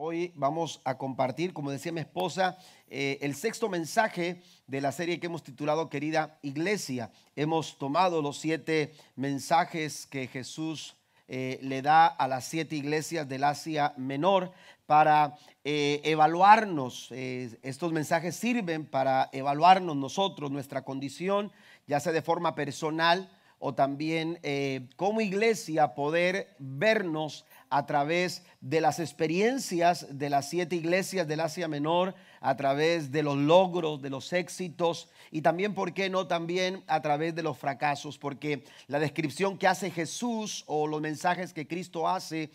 Hoy vamos a compartir, como decía mi esposa, eh, el sexto mensaje de la serie que hemos titulado Querida Iglesia. Hemos tomado los siete mensajes que Jesús eh, le da a las siete iglesias del Asia Menor para eh, evaluarnos. estos mensajes sirven para evaluarnos nosotros, nuestra condición, ya sea de forma personal o también como iglesia poder vernos a través de las experiencias de las siete iglesias del Asia Menor, a través de los logros, de los éxitos y también, ¿por qué no? También a través de los fracasos, porque la descripción que hace Jesús o los mensajes que Cristo hace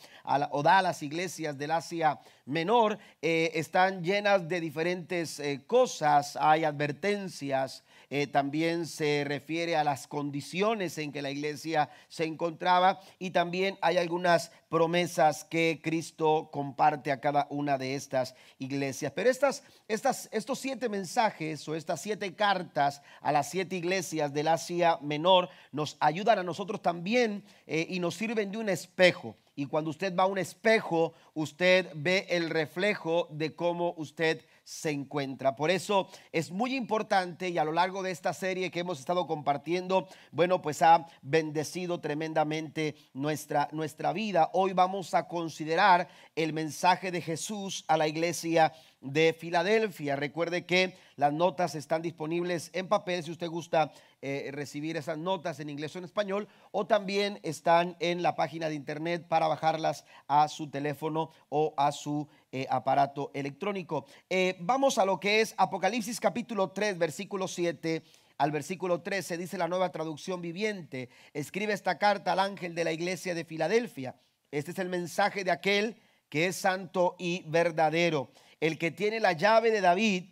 o da a las iglesias del Asia Menor eh, están llenas de diferentes eh, cosas, hay advertencias, eh, también se refiere a las condiciones en que la iglesia se encontraba y también hay algunas promesas que Cristo comparte a cada una de estas iglesias. Pero estas, estas, estos siete mensajes o estas siete cartas a las siete iglesias del Asia Menor nos ayudan a nosotros también eh, y nos sirven de un espejo. Y cuando usted va a un espejo, usted ve el reflejo de cómo usted se encuentra. Por eso es muy importante y a lo largo de esta serie que hemos estado compartiendo, bueno, pues ha bendecido tremendamente nuestra, nuestra vida. Vamos a considerar el mensaje de Jesús a la iglesia de Filadelfia. Recuerde que las notas están disponibles en papel si usted gusta eh, recibir esas notas en inglés o en español, o también están en la página de internet para bajarlas a su teléfono o a su eh, aparato electrónico. Eh, vamos a lo que es Apocalipsis capítulo 3, versículo 7 al versículo 13, dice la nueva traducción viviente, escribe esta carta al ángel de la iglesia de Filadelfia. Este es el mensaje de aquel que es santo y verdadero, el que tiene la llave de David,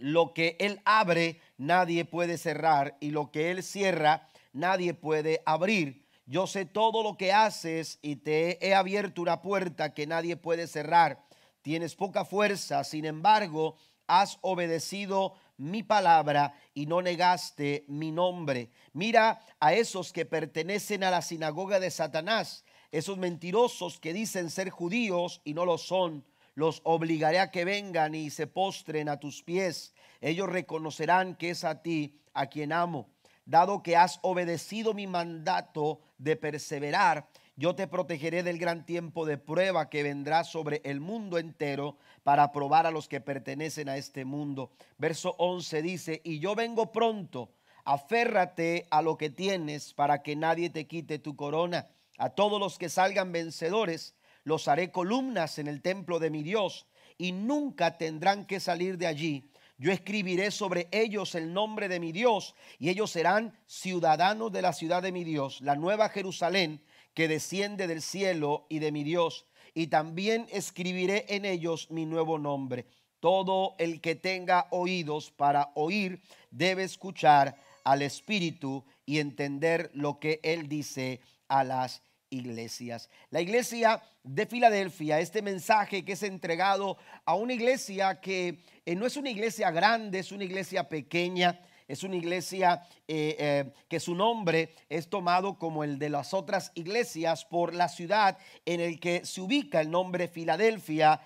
lo que él abre, nadie puede cerrar, y lo que él cierra, nadie puede abrir. Yo sé todo lo que haces y te he abierto una puerta que nadie puede cerrar. Tienes poca fuerza, sin embargo, has obedecido mi palabra y no negaste mi nombre. Mira a esos que pertenecen a la sinagoga de Satanás, esos mentirosos que dicen ser judíos y no lo son. Los obligaré a que vengan y se postren a tus pies. Ellos reconocerán que es a ti a quien amo dado que has obedecido mi mandato de perseverar, yo te protegeré del gran tiempo de prueba que vendrá sobre el mundo entero para probar a los que pertenecen a este mundo. Verso 11 dice, y yo vengo pronto, aférrate a lo que tienes para que nadie te quite tu corona. A todos los que salgan vencedores, los haré columnas en el templo de mi Dios, y nunca tendrán que salir de allí yo escribiré sobre ellos el nombre de mi Dios y ellos serán ciudadanos de la ciudad de mi Dios, la nueva Jerusalén que desciende del cielo y de mi Dios. Y también escribiré en ellos mi nuevo nombre. Todo el que tenga oídos para oír debe escuchar al Espíritu y entender lo que Él dice a las iglesias. La iglesia de Filadelfia, este mensaje que es entregado a una iglesia que eh, no es una iglesia grande, es una iglesia pequeña, es una iglesia eh, eh, que su nombre es tomado como el de las otras iglesias por la ciudad en el que se ubica el nombre Filadelfia,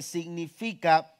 significa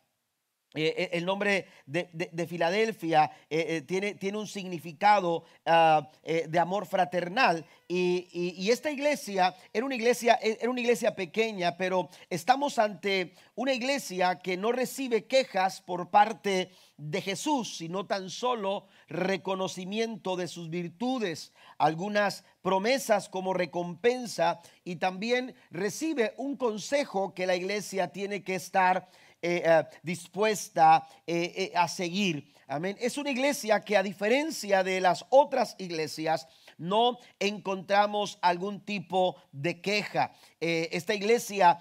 eh, eh, el nombre de, Filadelfia eh, tiene, tiene, un significado ah, de amor fraternal. Y, esta iglesia era una iglesia era una iglesia pequeña pero estamos ante una iglesia que no recibe quejas por parte de Jesús sino tan solo reconocimiento de sus virtudes algunas promesas como recompensa y también recibe un consejo que la iglesia tiene que estar eh, eh, dispuesta eh, a seguir. Amén. Es una iglesia que a diferencia de las otras iglesias, no encontramos algún tipo de queja. esta iglesia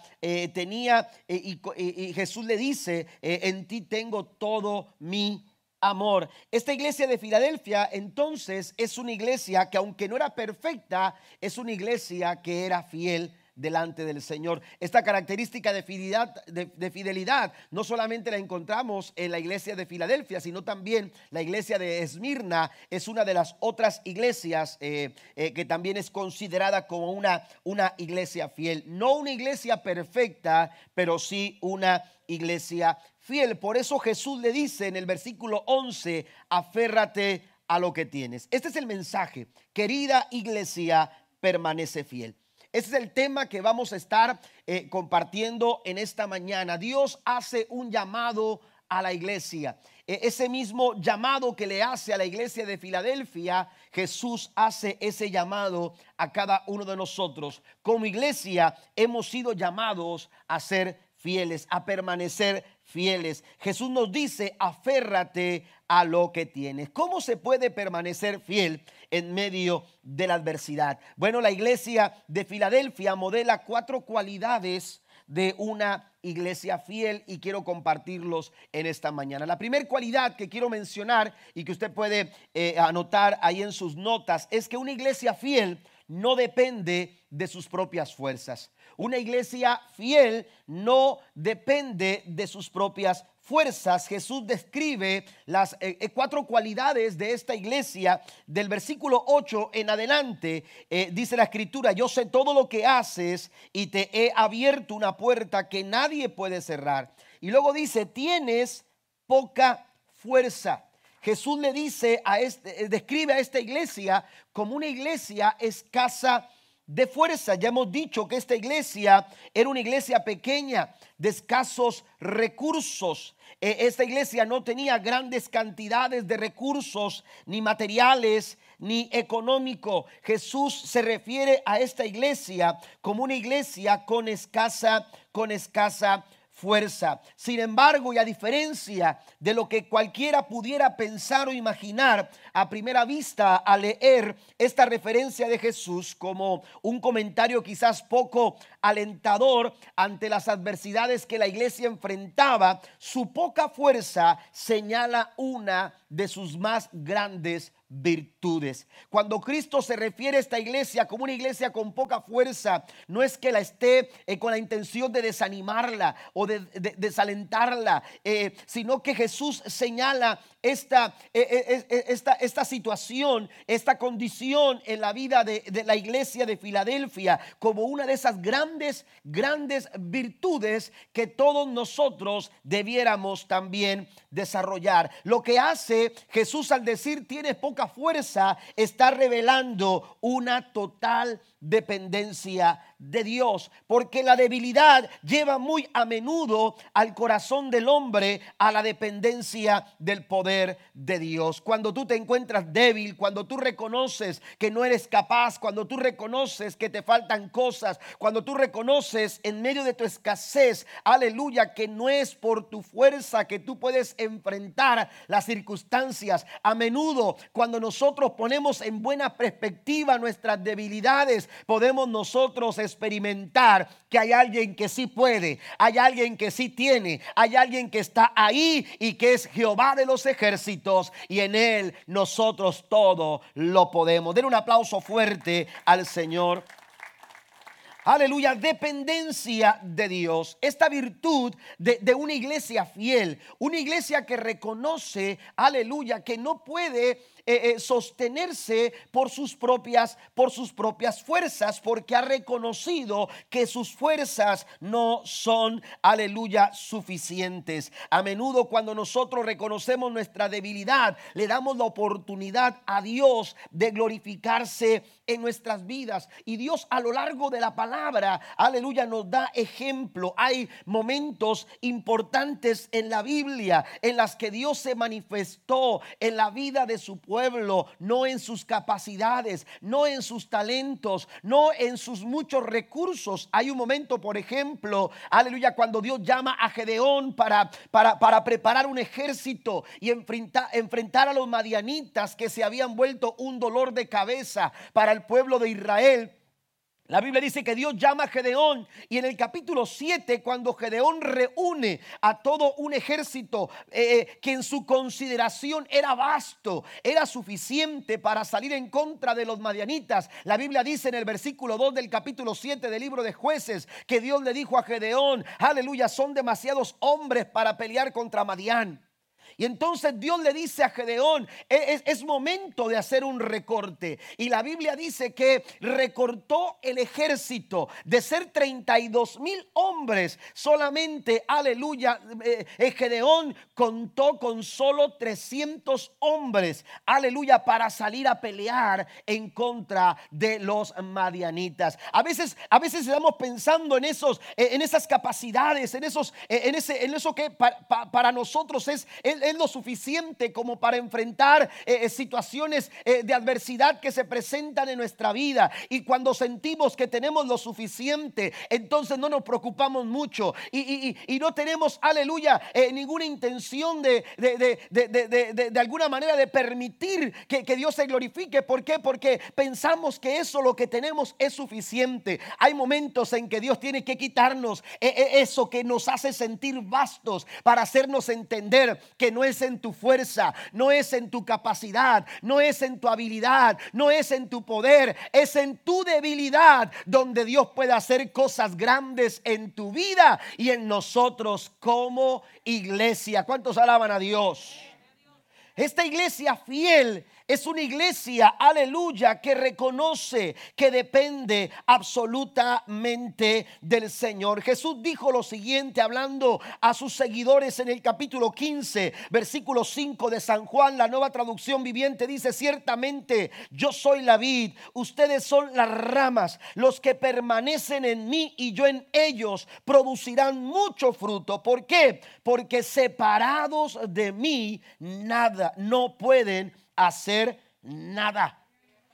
tenía, y, y, Jesús le dice, en ti tengo todo mi amor. Esta iglesia de Filadelfia entonces es una iglesia que aunque no era perfecta, es una iglesia que era fiel delante del Señor. Esta característica de fidelidad, de, fidelidad no solamente la encontramos en la iglesia de Filadelfia, sino también la iglesia de Esmirna es una de las otras iglesias eh, eh, que también es considerada como una, una iglesia fiel. No una iglesia perfecta, pero sí una iglesia fiel. Por eso Jesús le dice en el versículo 11, aférrate a lo que tienes. Este es el mensaje. Querida iglesia, permanece fiel. Ese es el tema que vamos a estar eh, compartiendo en esta mañana. Dios hace un llamado a la iglesia. E, ese mismo llamado que le hace a la iglesia de Filadelfia, Jesús hace ese llamado a cada uno de nosotros. Como iglesia hemos sido llamados a ser fieles, a permanecer fieles. Jesús nos dice, aférrate a lo que tienes. ¿Cómo se puede permanecer fiel en medio de la adversidad? Bueno, la iglesia de Filadelfia modela cuatro cualidades de una iglesia fiel y quiero compartirlos en esta mañana. La primera cualidad que quiero mencionar y que usted puede eh, anotar ahí en sus notas es que una iglesia fiel no depende de sus propias fuerzas. Una iglesia fiel no depende de sus propias fuerzas. Jesús describe las eh, eh, cuatro cualidades de esta iglesia del versículo 8 en adelante. Eh, dice la escritura, yo sé todo lo que haces y te he abierto una puerta que nadie puede cerrar. Y luego dice, tienes poca fuerza. Jesús le dice a este, describe a esta iglesia como una iglesia escasa de fuerza. Ya hemos dicho que esta iglesia era una iglesia pequeña, de escasos recursos. E, esta iglesia no tenía grandes cantidades de recursos, ni materiales, ni económico. Jesús se refiere a esta iglesia como una iglesia con escasa, con escasa fuerza. Sin embargo, y a diferencia de lo que cualquiera pudiera pensar o imaginar a primera vista al leer esta referencia de Jesús como un comentario quizás poco alentador ante las adversidades que la iglesia enfrentaba, su poca fuerza señala una de sus más grandes virtudes. Cuando Cristo se refiere a esta iglesia como una iglesia con poca fuerza, no es que la esté eh, con la intención de desanimarla o de, desalentarla, eh, sino que Jesús señala esta, eh, esta, esta, situación, esta condición en la vida de, de la iglesia de Filadelfia como una de esas grandes, grandes virtudes que todos nosotros debiéramos también desarrollar. Lo que hace Jesús al decir tienes poca fuerza, está revelando una total dependencia de Dios, porque la debilidad lleva muy a menudo al corazón del hombre a la dependencia del poder de Dios. Cuando tú te encuentras débil, cuando tú reconoces que no eres capaz, cuando tú reconoces que te faltan cosas, cuando tú reconoces en medio de tu escasez, aleluya, que no es por tu fuerza que tú puedes enfrentar las circunstancias. A menudo, cuando nosotros ponemos en buena perspectiva nuestras debilidades, podemos nosotros experimentar que hay alguien que sí puede, hay alguien que sí tiene, hay alguien que está ahí y que es Jehová de los ejércitos y en él nosotros todo lo podemos. Den un aplauso fuerte al Señor. Aleluya, dependencia de Dios. Esta virtud de, de, una iglesia fiel, una iglesia que reconoce, aleluya, que no puede eh, eh, sostenerse por sus propias por sus propias fuerzas porque ha reconocido que sus fuerzas no son aleluya suficientes. A menudo cuando nosotros reconocemos nuestra debilidad le damos la oportunidad a Dios de glorificarse en nuestras vidas. Y Dios a lo largo de la palabra aleluya nos da ejemplo. Hay momentos importantes en la Biblia en las que Dios se manifestó en la vida de su pueblo pueblo, no en sus capacidades, no en sus talentos, no en sus muchos recursos. Hay un momento, por ejemplo, aleluya, cuando Dios llama a Gedeón para, para, para preparar un ejército y enfrentar, enfrentar a los madianitas que se habían vuelto un dolor de cabeza para el pueblo de Israel. La Biblia dice que Dios llama a Gedeón y en el capítulo 7, cuando Gedeón reúne a todo un ejército eh, eh, que en su consideración era vasto, era suficiente para salir en contra de los madianitas, la Biblia dice en el versículo 2 del capítulo 7 del libro de jueces que Dios le dijo a Gedeón, aleluya, son demasiados hombres para pelear contra Madián. Y entonces Dios le dice a Gedeón, e-, es, momento de hacer un recorte. Y la Biblia dice que recortó el ejército de ser 32 mil hombres. Solamente, aleluya, eh, eh, Gedeón contó con solo 300 hombres, aleluya, para salir a pelear en contra de los madianitas. A veces, a veces estamos pensando en esos, eh, en esas capacidades, en esos, en ese, en eso que para, nosotros es, es es lo suficiente como para enfrentar eh, eh, situaciones eh, de adversidad que se presentan en nuestra vida. Y cuando sentimos que tenemos lo suficiente, entonces no nos preocupamos mucho y, no tenemos, aleluya, ninguna intención de de, alguna manera de permitir que, que Dios se glorifique. ¿Por qué? Porque pensamos que eso lo que tenemos es suficiente. Hay momentos en que Dios tiene que quitarnos eso que nos hace sentir vastos para hacernos entender que no es en tu fuerza, no es en tu capacidad, no es en tu habilidad, no es en tu poder, es en tu debilidad donde Dios puede hacer cosas grandes en tu vida y en nosotros como iglesia. ¿Cuántos alaban a Dios? Esta iglesia fiel es una iglesia, aleluya, que reconoce que depende absolutamente del Señor. Jesús dijo lo siguiente hablando a sus seguidores en el capítulo 15, versículo 5 de San Juan, la nueva traducción viviente dice, ciertamente yo soy la vid, ustedes son las ramas, los que permanecen en mí y yo en ellos producirán mucho fruto. ¿Por qué? Porque separados de mí nada, no pueden hacer nada.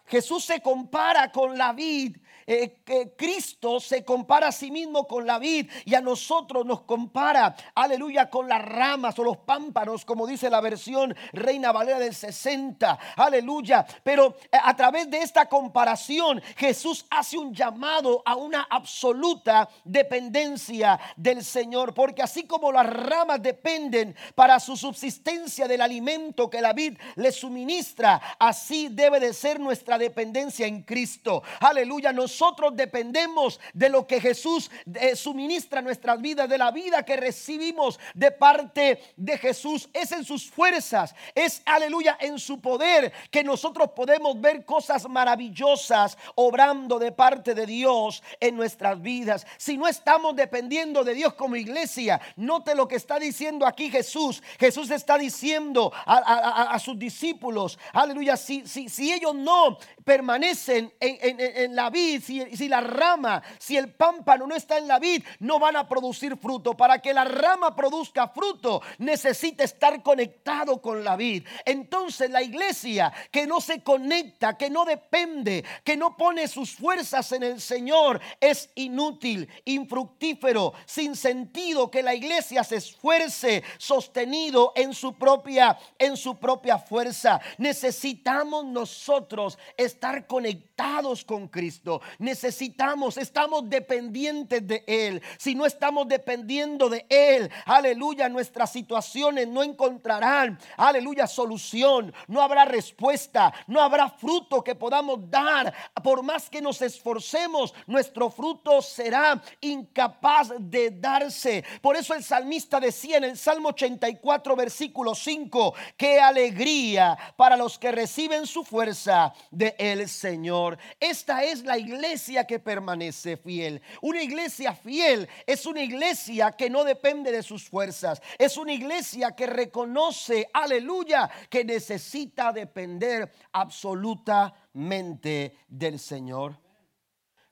Jesús se compara con la vid eh, Cristo se compara a sí mismo con la vid y a nosotros nos compara, aleluya, con las ramas o los pámpanos, como dice la versión Reina Valera del 60, aleluya. Pero eh, a través de esta comparación, Jesús hace un llamado a una absoluta dependencia del Señor, porque así como las ramas dependen para su subsistencia del alimento que la vid le suministra, así debe de ser nuestra dependencia en Cristo. Aleluya, nosotros dependemos de lo que Jesús eh, suministra a nuestras vidas, de la vida que recibimos de parte de Jesús. Es en sus fuerzas, es aleluya, en su poder que nosotros podemos ver cosas maravillosas obrando de parte de Dios en nuestras vidas. Si no estamos dependiendo de Dios como iglesia, note lo que está diciendo aquí Jesús. Jesús está diciendo a, sus discípulos, aleluya, si, si, si ellos no permanecen en, la vid, si, la rama, si el pámpano no está en la vid, no van a producir fruto. Para que la rama produzca fruto, necesita estar conectado con la vid. Entonces la iglesia que no se conecta, que no depende, que no pone sus fuerzas en el Señor, es inútil, infructífero, sin sentido que la iglesia se esfuerce sostenido en su propia en su propia fuerza. Necesitamos nosotros estar conectados con Cristo. Necesitamos, estamos dependientes de Él. Si no estamos dependiendo de Él, aleluya, nuestras situaciones no encontrarán, aleluya, solución. No habrá respuesta, no habrá fruto que podamos dar. Por más que nos esforcemos, nuestro fruto será incapaz de darse. Por eso el salmista decía en el Salmo 84, versículo 5, qué alegría para los que reciben su fuerza de el Señor. Esta es la iglesia que permanece fiel. Una iglesia fiel es una iglesia que no depende de sus fuerzas. Es una iglesia que reconoce, aleluya, que necesita depender absolutamente del Señor.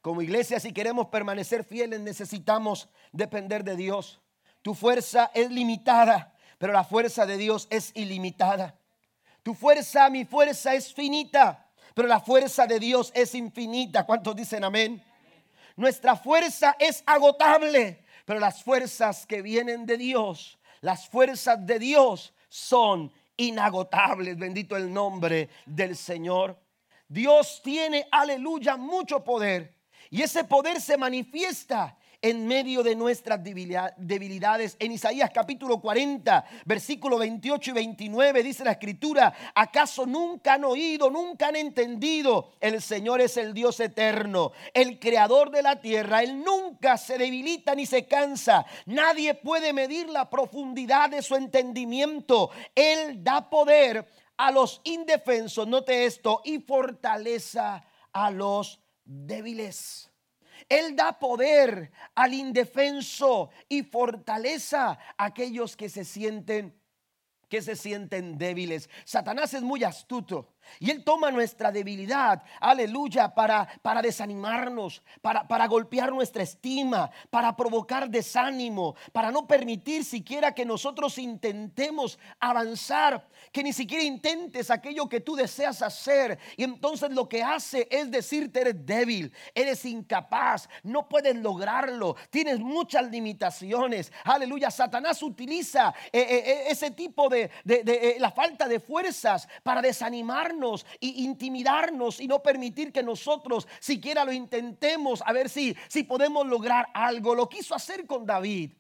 Como iglesia, si queremos permanecer fieles, necesitamos depender de Dios. Tu fuerza es limitada, pero la fuerza de Dios es ilimitada. Tu fuerza, mi fuerza es finita, pero la fuerza de Dios es infinita. ¿Cuántos dicen amén? Nuestra fuerza es agotable, pero las fuerzas que vienen de Dios, las fuerzas de Dios son inagotables. Bendito el nombre del Señor. Dios tiene, aleluya, mucho poder Y ese poder se manifiesta en medio de nuestras debilidades. En Isaías capítulo 40, versículo 28 y 29 dice la escritura, ¿acaso nunca han oído, nunca han entendido? El Señor es el Dios eterno, el creador de la tierra. Él nunca se debilita ni se cansa. Nadie puede medir la profundidad de su entendimiento. Él da poder a los indefensos, note esto, y fortaleza a los débiles. Él da poder al indefenso y fortaleza a aquellos que se sienten que se sienten débiles. Satanás es muy astuto. Y Él toma nuestra debilidad, aleluya, para, para desanimarnos, para, para golpear nuestra estima, para provocar desánimo, para no permitir siquiera que nosotros intentemos avanzar, que ni siquiera intentes aquello que tú deseas hacer. Y entonces lo que hace es decirte eres débil, eres incapaz, no puedes lograrlo, tienes muchas limitaciones. Aleluya, Satanás utiliza eh, eh, eh, ese tipo de, de la falta de fuerzas para y intimidarnos y no permitir que nosotros siquiera lo intentemos a ver si, si podemos lograr algo. Lo quiso hacer con David.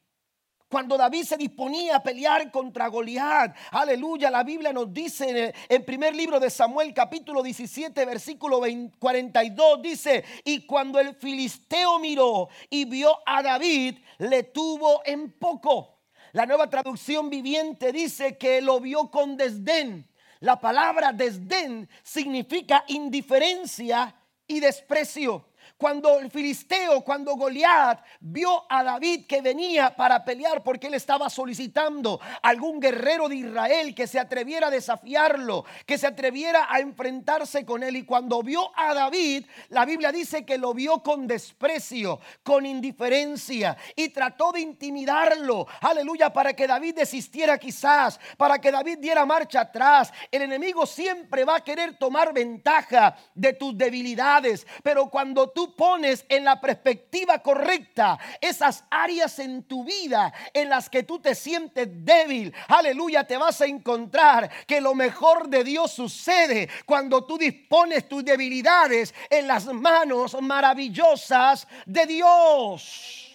Cuando David se disponía a pelear contra Goliat, aleluya, la Biblia nos dice en el en primer libro de Samuel, capítulo 17, versículo 42, dice: Y cuando el filisteo miró y vio a David, le tuvo en poco. La nueva traducción viviente dice que lo vio con desdén. La palabra desdén significa indiferencia y desprecio. Cuando el filisteo, cuando Goliat vio a David que venía para pelear porque él estaba solicitando algún guerrero de Israel que se atreviera a desafiarlo, que se atreviera a enfrentarse con él. Y cuando vio a David, la Biblia dice que lo vio con desprecio, con indiferencia y trató de intimidarlo. Aleluya, para que David desistiera quizás, para que David diera marcha atrás. El enemigo siempre va a querer tomar ventaja de tus debilidades, pero cuando tú pones en la perspectiva correcta esas áreas en tu vida en las que tú te sientes débil, aleluya, te vas a encontrar que lo mejor de Dios sucede cuando tú dispones tus debilidades en las manos maravillosas de Dios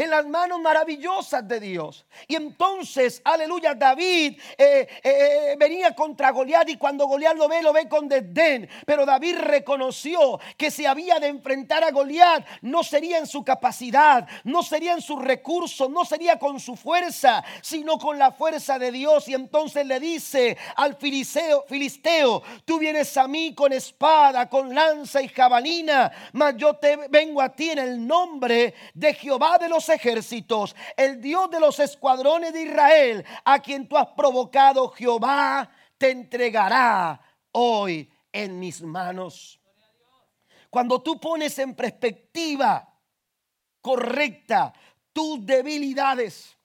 en las manos maravillosas de Dios. Y entonces, aleluya, David eh, eh, eh, venía contra Goliat y cuando Goliat lo ve, lo ve con desdén. Pero David reconoció que si había de enfrentar a Goliat, no sería en su capacidad, no sería en sus recursos, no sería con su fuerza, sino con la fuerza de Dios. Y entonces le dice al filisteo, filisteo tú vienes a mí con espada, con lanza y jabalina, mas yo te vengo a ti en el nombre de Jehová de los ejércitos, el Dios de los escuadrones de Israel, a quien tú has provocado, Jehová te entregará hoy en mis manos. Cuando tú pones en perspectiva correcta tus debilidades,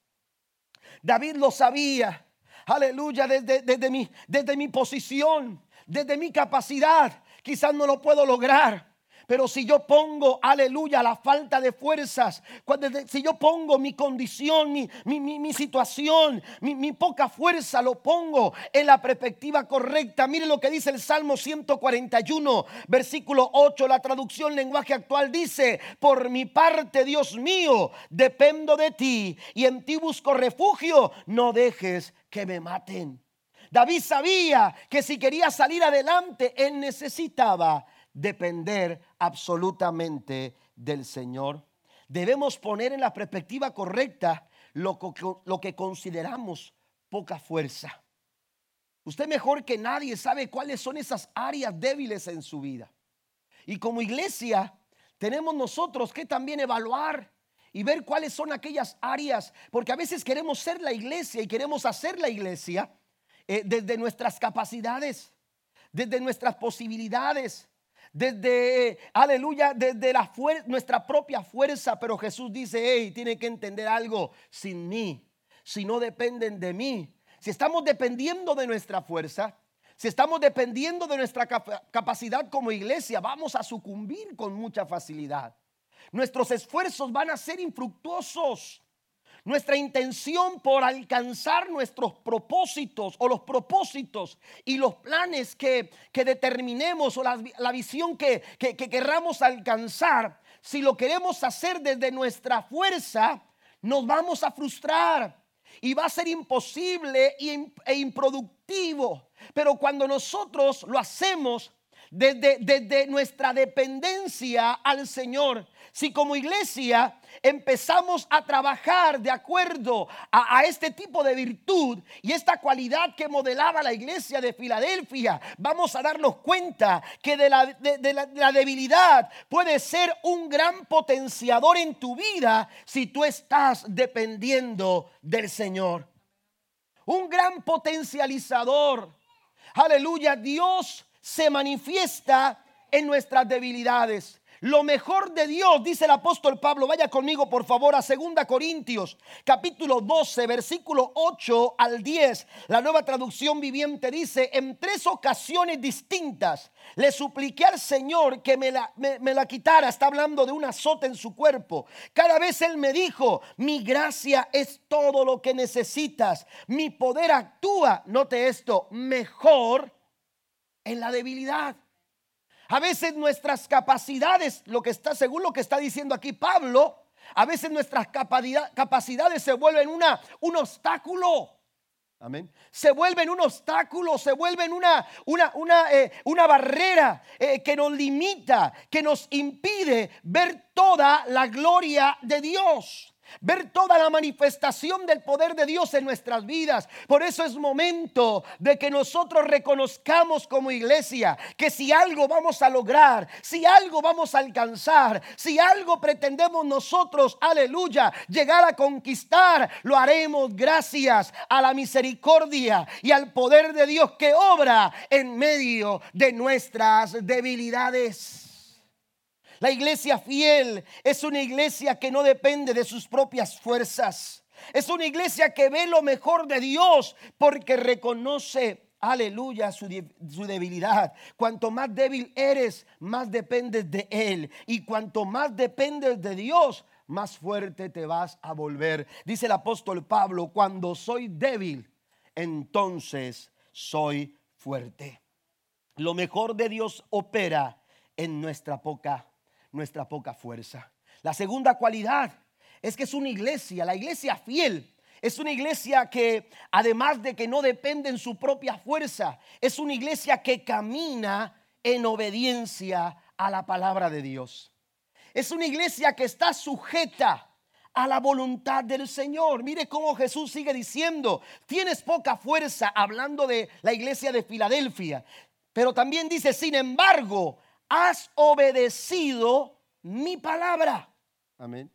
David lo sabía, aleluya, desde, desde, mi, desde mi posición, desde mi capacidad, quizás no lo puedo lograr. Pero si yo pongo, aleluya, la falta de fuerzas, si yo pongo mi condición, mi, mi, situación, mi, poca fuerza, lo pongo en la perspectiva correcta. Mire lo que dice el Salmo 141, versículo 8, la traducción lenguaje actual dice, por mi parte, Dios mío, dependo de ti y en ti busco refugio, no dejes que me maten. David sabía que si quería salir adelante, él necesitaba depender absolutamente del Señor. Debemos poner en la perspectiva correcta lo, que consideramos poca fuerza. Usted mejor que nadie sabe cuáles son esas áreas débiles en su vida. Y como iglesia tenemos nosotros que también evaluar y ver cuáles son aquellas áreas, porque a veces queremos ser la iglesia y queremos hacer la iglesia eh, desde nuestras capacidades, desde nuestras posibilidades, desde, aleluya, desde la nuestra propia fuerza. Pero Jesús dice, hey, tiene que entender algo, sin mí, si no dependen de mí. Si estamos dependiendo de nuestra fuerza, si estamos dependiendo de nuestra capacidad como iglesia, vamos a sucumbir con mucha facilidad. Nuestros esfuerzos van a ser infructuosos nuestra intención por alcanzar nuestros propósitos o los propósitos y los planes que, determinemos o la, visión que, que, querramos alcanzar si lo queremos hacer desde nuestra fuerza, nos vamos a frustrar y va a ser imposible e improductivo. Pero cuando nosotros lo hacemos desde, nuestra dependencia al Señor, si como iglesia empezamos a trabajar de acuerdo a, este tipo de virtud y esta cualidad que modelaba la iglesia de Filadelfia, vamos a darnos cuenta que de la debilidad puede ser un gran potenciador en tu vida si tú estás dependiendo del Señor. Un gran potencializador. Aleluya, Dios se manifiesta en nuestras debilidades. Lo mejor de Dios, dice el apóstol Pablo, vaya conmigo por favor a 2 Corintios, capítulo 12, versículo 8 al 10. La nueva traducción viviente dice, en tres ocasiones distintas le supliqué al Señor que me la, me la quitara. Está hablando de un azote en su cuerpo. Cada vez Él me dijo, mi gracia es todo lo que necesitas. Mi poder actúa, note esto, mejor en la debilidad. A veces nuestras capacidades, lo que está, según lo que está diciendo aquí Pablo, a veces nuestras capacidades se vuelven una, un obstáculo. Amén. Se vuelven un obstáculo, se vuelven una, una, una, eh, una barrera eh, que nos limita, que nos impide ver toda la gloria de Dios ver toda la manifestación del poder de Dios en nuestras vidas. Por eso es momento de que nosotros reconozcamos como iglesia que si algo vamos a lograr, si algo vamos a alcanzar, si algo pretendemos nosotros, aleluya, llegar a conquistar, lo haremos gracias a la misericordia y al poder de Dios que obra en medio de nuestras debilidades. La iglesia fiel es una iglesia que no depende de sus propias fuerzas. Es una iglesia que ve lo mejor de Dios porque reconoce, aleluya, su, debilidad. Cuanto más débil eres, más dependes de Él. Y cuanto más dependes de Dios, más fuerte te vas a volver. Dice el apóstol Pablo, cuando soy débil, entonces soy fuerte. Lo mejor de Dios opera en nuestra poca nuestra poca fuerza. La segunda cualidad es que es una iglesia, la iglesia fiel. Es una iglesia que, además de que no depende en su propia fuerza, es una iglesia que camina en obediencia a la palabra de Dios. Es una iglesia que está sujeta a la voluntad del Señor. Mire cómo Jesús sigue diciendo, tienes poca fuerza, hablando de la iglesia de Filadelfia. Pero también dice, sin embargo, has obedecido mi palabra. Amén.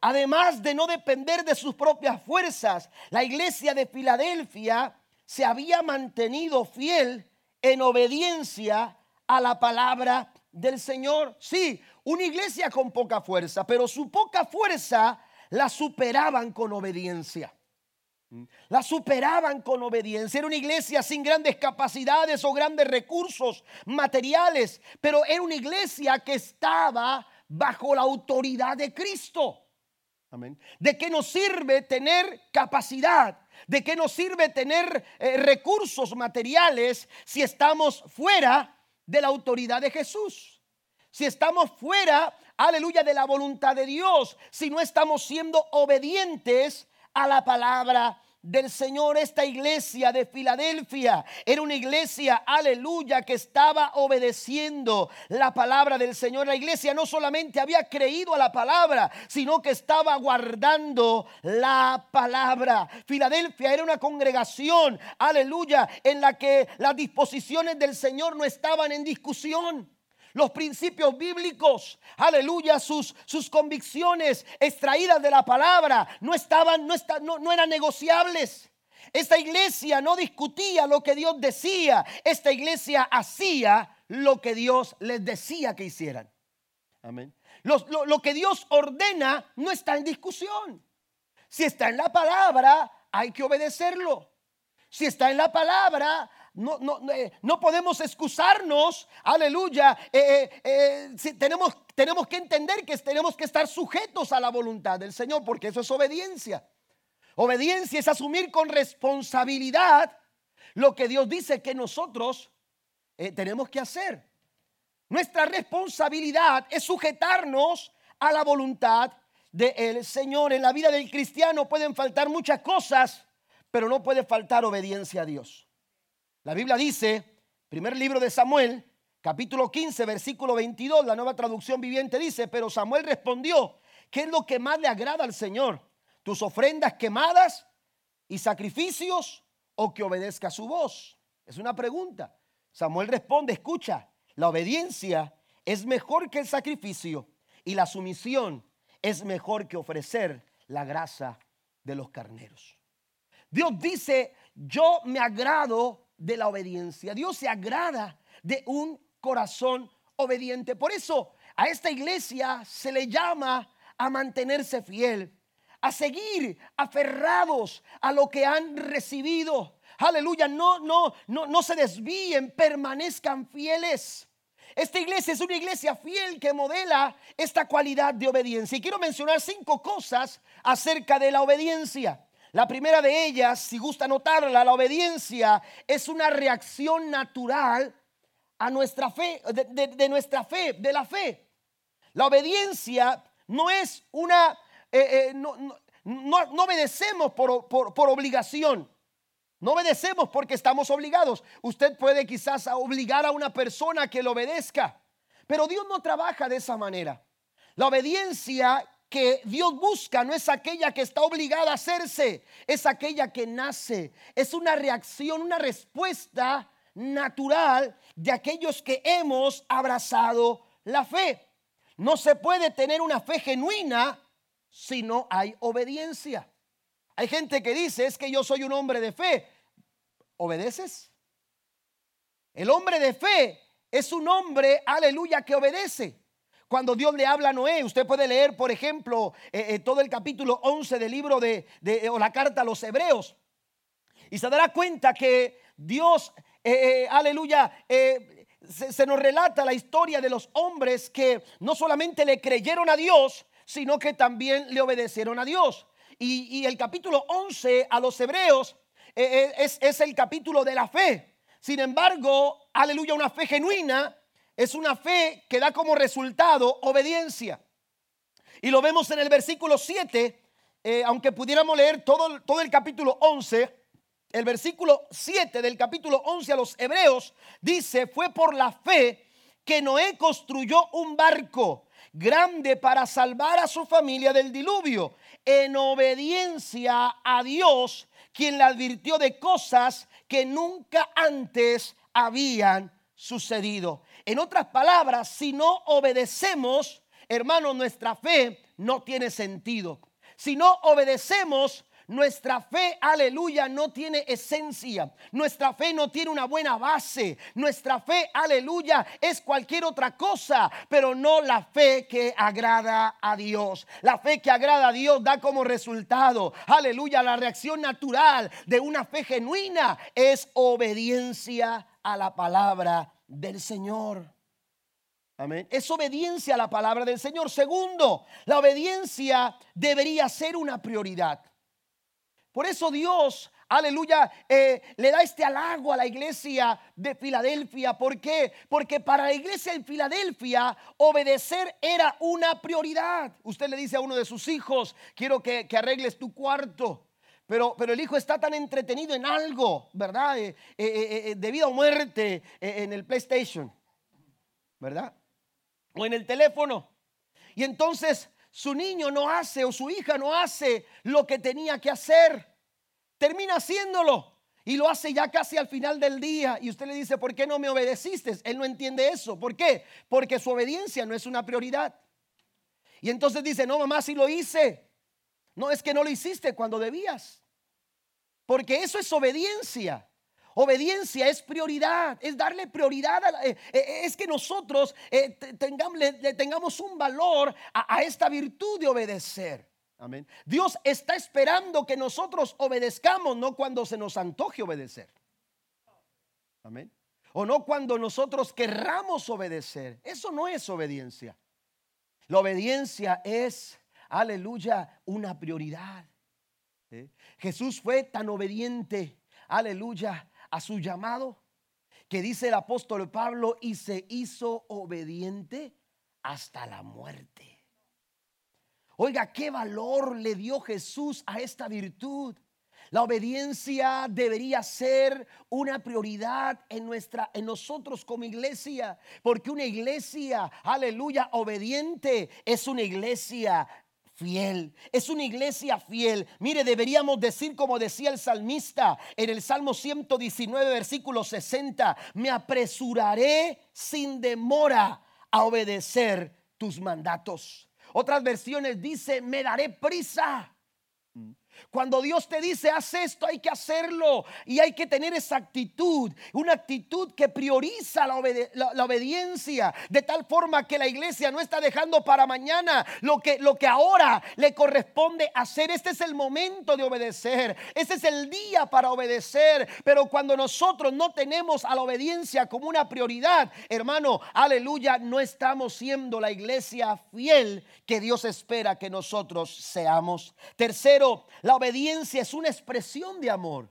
Además de no depender de sus propias fuerzas, la iglesia de Filadelfia se había mantenido fiel en obediencia a la palabra del Señor. Sí, una iglesia con poca fuerza, pero su poca fuerza la superaban con obediencia. La superaban con obediencia. Era una iglesia sin grandes capacidades o grandes recursos materiales, pero era una iglesia que estaba bajo la autoridad de Cristo. Amén. ¿De qué nos sirve tener capacidad? ¿De qué nos sirve tener eh, recursos materiales si estamos fuera de la autoridad de Jesús? Si estamos fuera, aleluya, de la voluntad de Dios, si no estamos siendo obedientes a la palabra del Señor. Esta iglesia de Filadelfia era una iglesia, aleluya, que estaba obedeciendo la palabra del Señor. La iglesia no solamente había creído a la palabra, sino que estaba guardando la palabra. Filadelfia era una congregación, aleluya, en la que las disposiciones del Señor no estaban en discusión los principios bíblicos, aleluya, sus, sus convicciones extraídas de la palabra no estaban, no, no, no eran negociables. Esta iglesia no discutía lo que Dios decía, esta iglesia hacía lo que Dios les decía que hicieran. Amén. Lo, lo, que Dios ordena no está en discusión. Si está en la palabra, hay que obedecerlo. Si está en la palabra, no, no, eh, no podemos excusarnos, aleluya. Eh, eh, tenemos, tenemos que entender que tenemos que estar sujetos a la voluntad del Señor, porque eso es obediencia. Obediencia es asumir con responsabilidad lo que Dios dice que nosotros tenemos que hacer. Nuestra responsabilidad es sujetarnos a la voluntad del Señor. En la vida del cristiano pueden faltar muchas cosas, pero no puede faltar obediencia a Dios. La Biblia dice, primer libro de Samuel, capítulo 15, versículo 22, la nueva traducción viviente dice, pero Samuel respondió, ¿qué es lo que más le agrada al Señor? ¿Tus ofrendas quemadas y sacrificios o que obedezca su voz? Es una pregunta. Samuel responde, escucha, la obediencia es mejor que el sacrificio y la sumisión es mejor que ofrecer la grasa de los carneros. Dios dice, yo me agrado de la obediencia. Dios se agrada de un corazón obediente. Por eso a esta iglesia se le llama a mantenerse fiel, a seguir aferrados a lo que han recibido. Aleluya, no, no, no, no se desvíen, permanezcan fieles. Esta iglesia es una iglesia fiel que modela esta cualidad de obediencia. Y quiero mencionar cinco cosas acerca de la obediencia. La primera de ellas, si gusta notarla, la obediencia es una reacción natural a nuestra fe, de, nuestra fe, de la fe. La obediencia no es una, eh, eh, no, obedecemos por, por obligación. No obedecemos porque estamos obligados. Usted puede quizás obligar a una persona que lo obedezca, pero Dios no trabaja de esa manera. La obediencia que Dios busca no es aquella que está obligada a hacerse, es aquella que nace. Es una reacción, una respuesta natural de aquellos que hemos abrazado la fe. No se puede tener una fe genuina si no hay obediencia. Hay gente que dice, es que yo soy un hombre de fe. ¿Obedeces? El hombre de fe es un hombre, aleluya, que obedece. Cuando Dios le habla a Noé, usted puede leer, por ejemplo, eh, eh, todo el capítulo 11 del libro de, o la carta a los hebreos. Y se dará cuenta que Dios, eh, aleluya, se, nos relata la historia de los hombres que no solamente le creyeron a Dios, sino que también le obedecieron a Dios. Y, el capítulo 11 a los hebreos eh, eh, es, el capítulo de la fe. Sin embargo, aleluya, una fe genuina es una fe que da como resultado obediencia. Y lo vemos en el versículo 7, eh, aunque pudiéramos leer todo, todo el capítulo 11, el versículo 7 del capítulo 11 a los hebreos dice, fue por la fe que Noé construyó un barco grande para salvar a su familia del diluvio, en obediencia a Dios quien le advirtió de cosas que nunca antes habían sucedido. En otras palabras, si no obedecemos, hermano, nuestra fe no tiene sentido. Si no obedecemos, nuestra fe, aleluya, no tiene esencia. Nuestra fe no tiene una buena base. Nuestra fe, aleluya, es cualquier otra cosa, pero no la fe que agrada a Dios. La fe que agrada a Dios da como resultado, aleluya, la reacción natural de una fe genuina es obediencia a la palabra del Señor. Amén. Es obediencia a la palabra del Señor. Segundo, la obediencia debería ser una prioridad. Por eso Dios, aleluya, eh, le da este halago a la iglesia de Filadelfia. ¿Por qué? Porque para la iglesia en Filadelfia obedecer era una prioridad. Usted le dice a uno de sus hijos, quiero que, arregles tu cuarto. Pero, pero, el hijo está tan entretenido en algo, ¿verdad? Eh, eh, de vida o muerte en el PlayStation, ¿verdad? O en el teléfono. Y entonces su niño no hace o su hija no hace lo que tenía que hacer. Termina haciéndolo y lo hace ya casi al final del día. Y usted le dice, ¿por qué no me obedeciste? Él no entiende eso. ¿Por qué? Porque su obediencia no es una prioridad. Y entonces dice, no, mamá, si lo hice. No, es que no lo hiciste cuando debías. Porque eso es obediencia. Obediencia es prioridad, es darle prioridad, a eh, eh, es que nosotros eh, tengamos, tengamos un valor a, a esta virtud de obedecer. Amén. Dios está esperando que nosotros obedezcamos, no cuando se nos antoje obedecer. Amén. O no cuando nosotros querramos obedecer. Eso no es obediencia. La obediencia es, aleluya, una prioridad. Jesús fue tan obediente, aleluya, a su llamado, que dice el apóstol Pablo, y se hizo obediente hasta la muerte. Oiga, qué valor le dio Jesús a esta virtud. La obediencia debería ser una prioridad en nuestra en nosotros como iglesia, porque una iglesia, aleluya, obediente es una iglesia fiel. Es una iglesia fiel. Mire, deberíamos decir como decía el salmista en el Salmo 119, versículo 60, me apresuraré sin demora a obedecer tus mandatos. Otras versiones dice, me daré prisa. Cuando Dios te dice, haz esto, hay que hacerlo. Y hay que tener esa actitud, una actitud que prioriza la, obediencia, de tal forma que la iglesia no está dejando para mañana lo que, lo que ahora le corresponde hacer. Este es el momento de obedecer, este es el día para obedecer. Pero cuando nosotros no tenemos a la obediencia como una prioridad, hermano, aleluya, no estamos siendo la iglesia fiel que Dios espera que nosotros seamos. Tercero, la obediencia es una expresión de amor.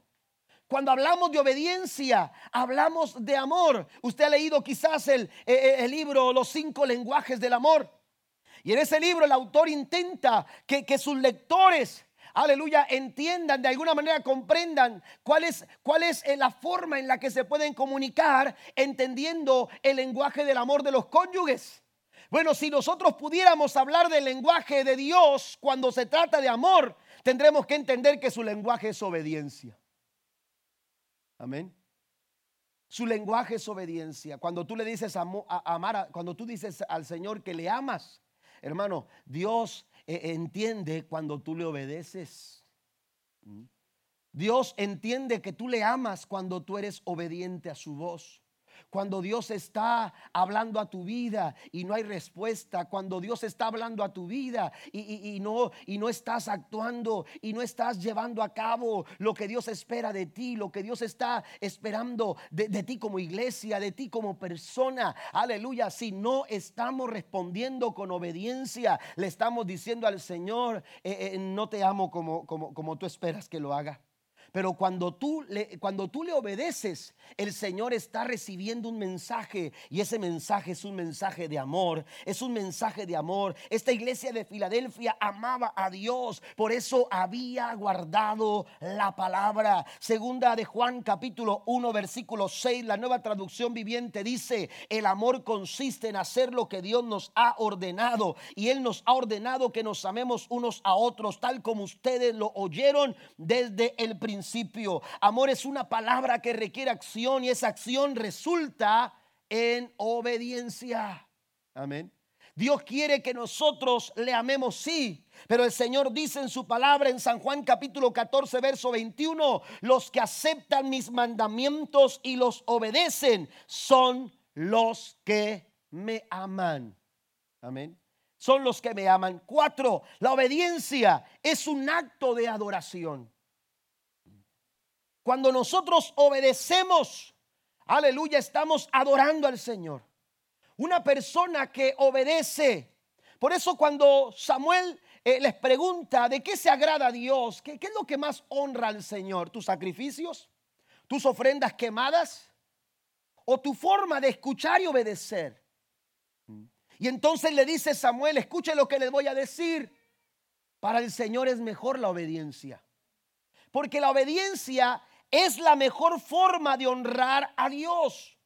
Cuando hablamos de obediencia, hablamos de amor. Usted ha leído quizás el, eh, eh, el, libro Los cinco lenguajes del amor. Y en ese libro el autor intenta que, que sus lectores, aleluya, entiendan, de alguna manera comprendan cuál es, cuál es eh, la forma en la que se pueden comunicar entendiendo el lenguaje del amor de los cónyuges. Bueno, si nosotros pudiéramos hablar del lenguaje de Dios cuando se trata de amor, tendremos que entender que su lenguaje es obediencia. Amén. Su lenguaje es obediencia. Cuando tú le dices a, amar, cuando tú dices al Señor que le amas, hermano, Dios eh, entiende cuando tú le obedeces. ¿Mm? Dios entiende que tú le amas cuando tú eres obediente a su voz cuando Dios está hablando a tu vida y no hay respuesta, cuando Dios está hablando a tu vida y, no, y no estás actuando y no estás llevando a cabo lo que Dios espera de ti, lo que Dios está esperando de, ti como iglesia, de ti como persona. Aleluya, si no estamos respondiendo con obediencia, le estamos diciendo al Señor, eh, eh, no te amo como, como, como tú esperas que lo haga. Pero cuando tú, le, cuando tú le obedeces, el Señor está recibiendo un mensaje y ese mensaje es un mensaje de amor, es un mensaje de amor. Esta iglesia de Filadelfia amaba a Dios, por eso había guardado la palabra. Segunda de Juan capítulo 1 versículo 6, la nueva traducción viviente dice, el amor consiste en hacer lo que Dios nos ha ordenado y Él nos ha ordenado que nos amemos unos a otros, tal como ustedes lo oyeron desde el principio Amor es una palabra que requiere acción y esa acción resulta en obediencia. Amén. Dios quiere que nosotros le amemos, sí, pero el Señor dice en su palabra en San Juan capítulo 14, verso 21, los que aceptan mis mandamientos y los obedecen son los que me aman. Amén. Son los que me aman. Cuatro, la obediencia es un acto de adoración. Cuando nosotros obedecemos, aleluya, estamos adorando al Señor. Una persona que obedece. Por eso cuando Samuel eh, les pregunta de qué se agrada a Dios, ¿qué, ¿qué es lo que más honra al Señor? ¿Tus sacrificios? ¿Tus ofrendas quemadas? ¿O tu forma de escuchar y obedecer? Y entonces le dice Samuel, escuche lo que les voy a decir. Para el Señor es mejor la obediencia. Porque la obediencia es la mejor forma de honrar a Dios.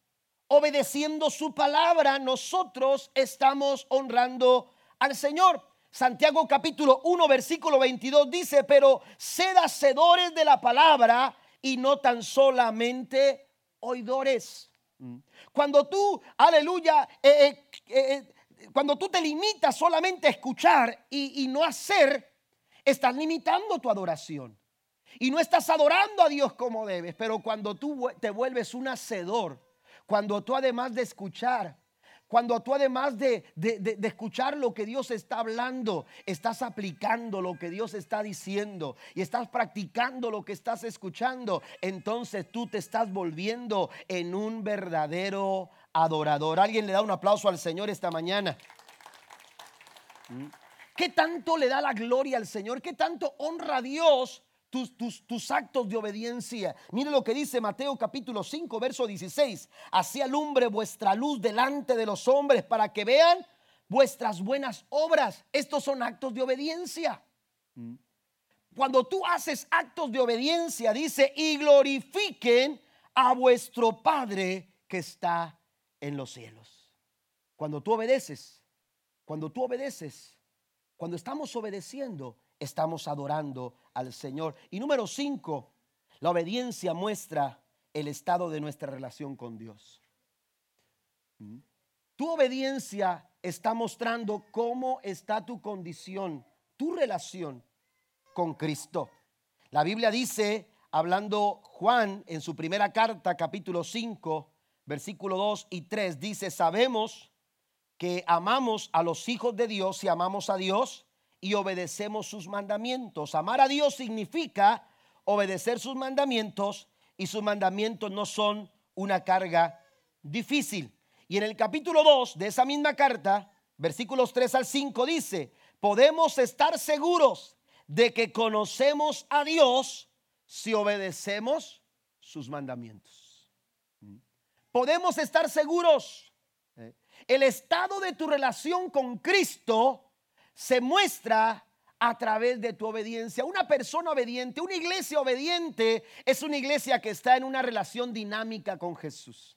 Obedeciendo su palabra, nosotros estamos honrando al Señor. Santiago capítulo 1, versículo 22 dice, pero sed hacedores de la palabra y no tan solamente oidores. Cuando tú, aleluya, eh, eh, eh, cuando tú te limitas solamente a escuchar y, y no hacer, estás limitando tu adoración y no estás adorando a Dios como debes, pero cuando tú te vuelves un hacedor, cuando tú además de escuchar, cuando tú además de, escuchar lo que Dios está hablando, estás aplicando lo que Dios está diciendo y estás practicando lo que estás escuchando, entonces tú te estás volviendo en un verdadero adorador. Alguien le da un aplauso al Señor esta mañana. ¿Mm? ¿Qué tanto le da la gloria al Señor? ¿Qué tanto honra a Dios tus, actos de obediencia. Mire lo que dice Mateo capítulo 5, verso 16. Así alumbre vuestra luz delante de los hombres para que vean vuestras buenas obras. Estos son actos de obediencia. Cuando tú haces actos de obediencia, dice, y glorifiquen a vuestro Padre que está en los cielos. Cuando tú obedeces, cuando tú obedeces, cuando estamos obedeciendo, estamos adorando al Señor. Y número cinco, la obediencia muestra el estado de nuestra relación con Dios. ¿Mm? Tu obediencia está mostrando cómo está tu condición, tu relación con Cristo. La Biblia dice, hablando Juan en su primera carta, capítulo 5, versículo 2 y 3, dice, sabemos que amamos a los hijos de Dios y amamos a Dios y obedecemos sus mandamientos. Amar a Dios significa obedecer sus mandamientos y sus mandamientos no son una carga difícil. Y en el capítulo 2 de esa misma carta, versículos 3 al 5 dice, podemos estar seguros de que conocemos a Dios si obedecemos sus mandamientos. Podemos estar seguros. ¿eh? El estado de tu relación con Cristo se muestra a través de tu obediencia. Una persona obediente, una iglesia obediente es una iglesia que está en una relación dinámica con Jesús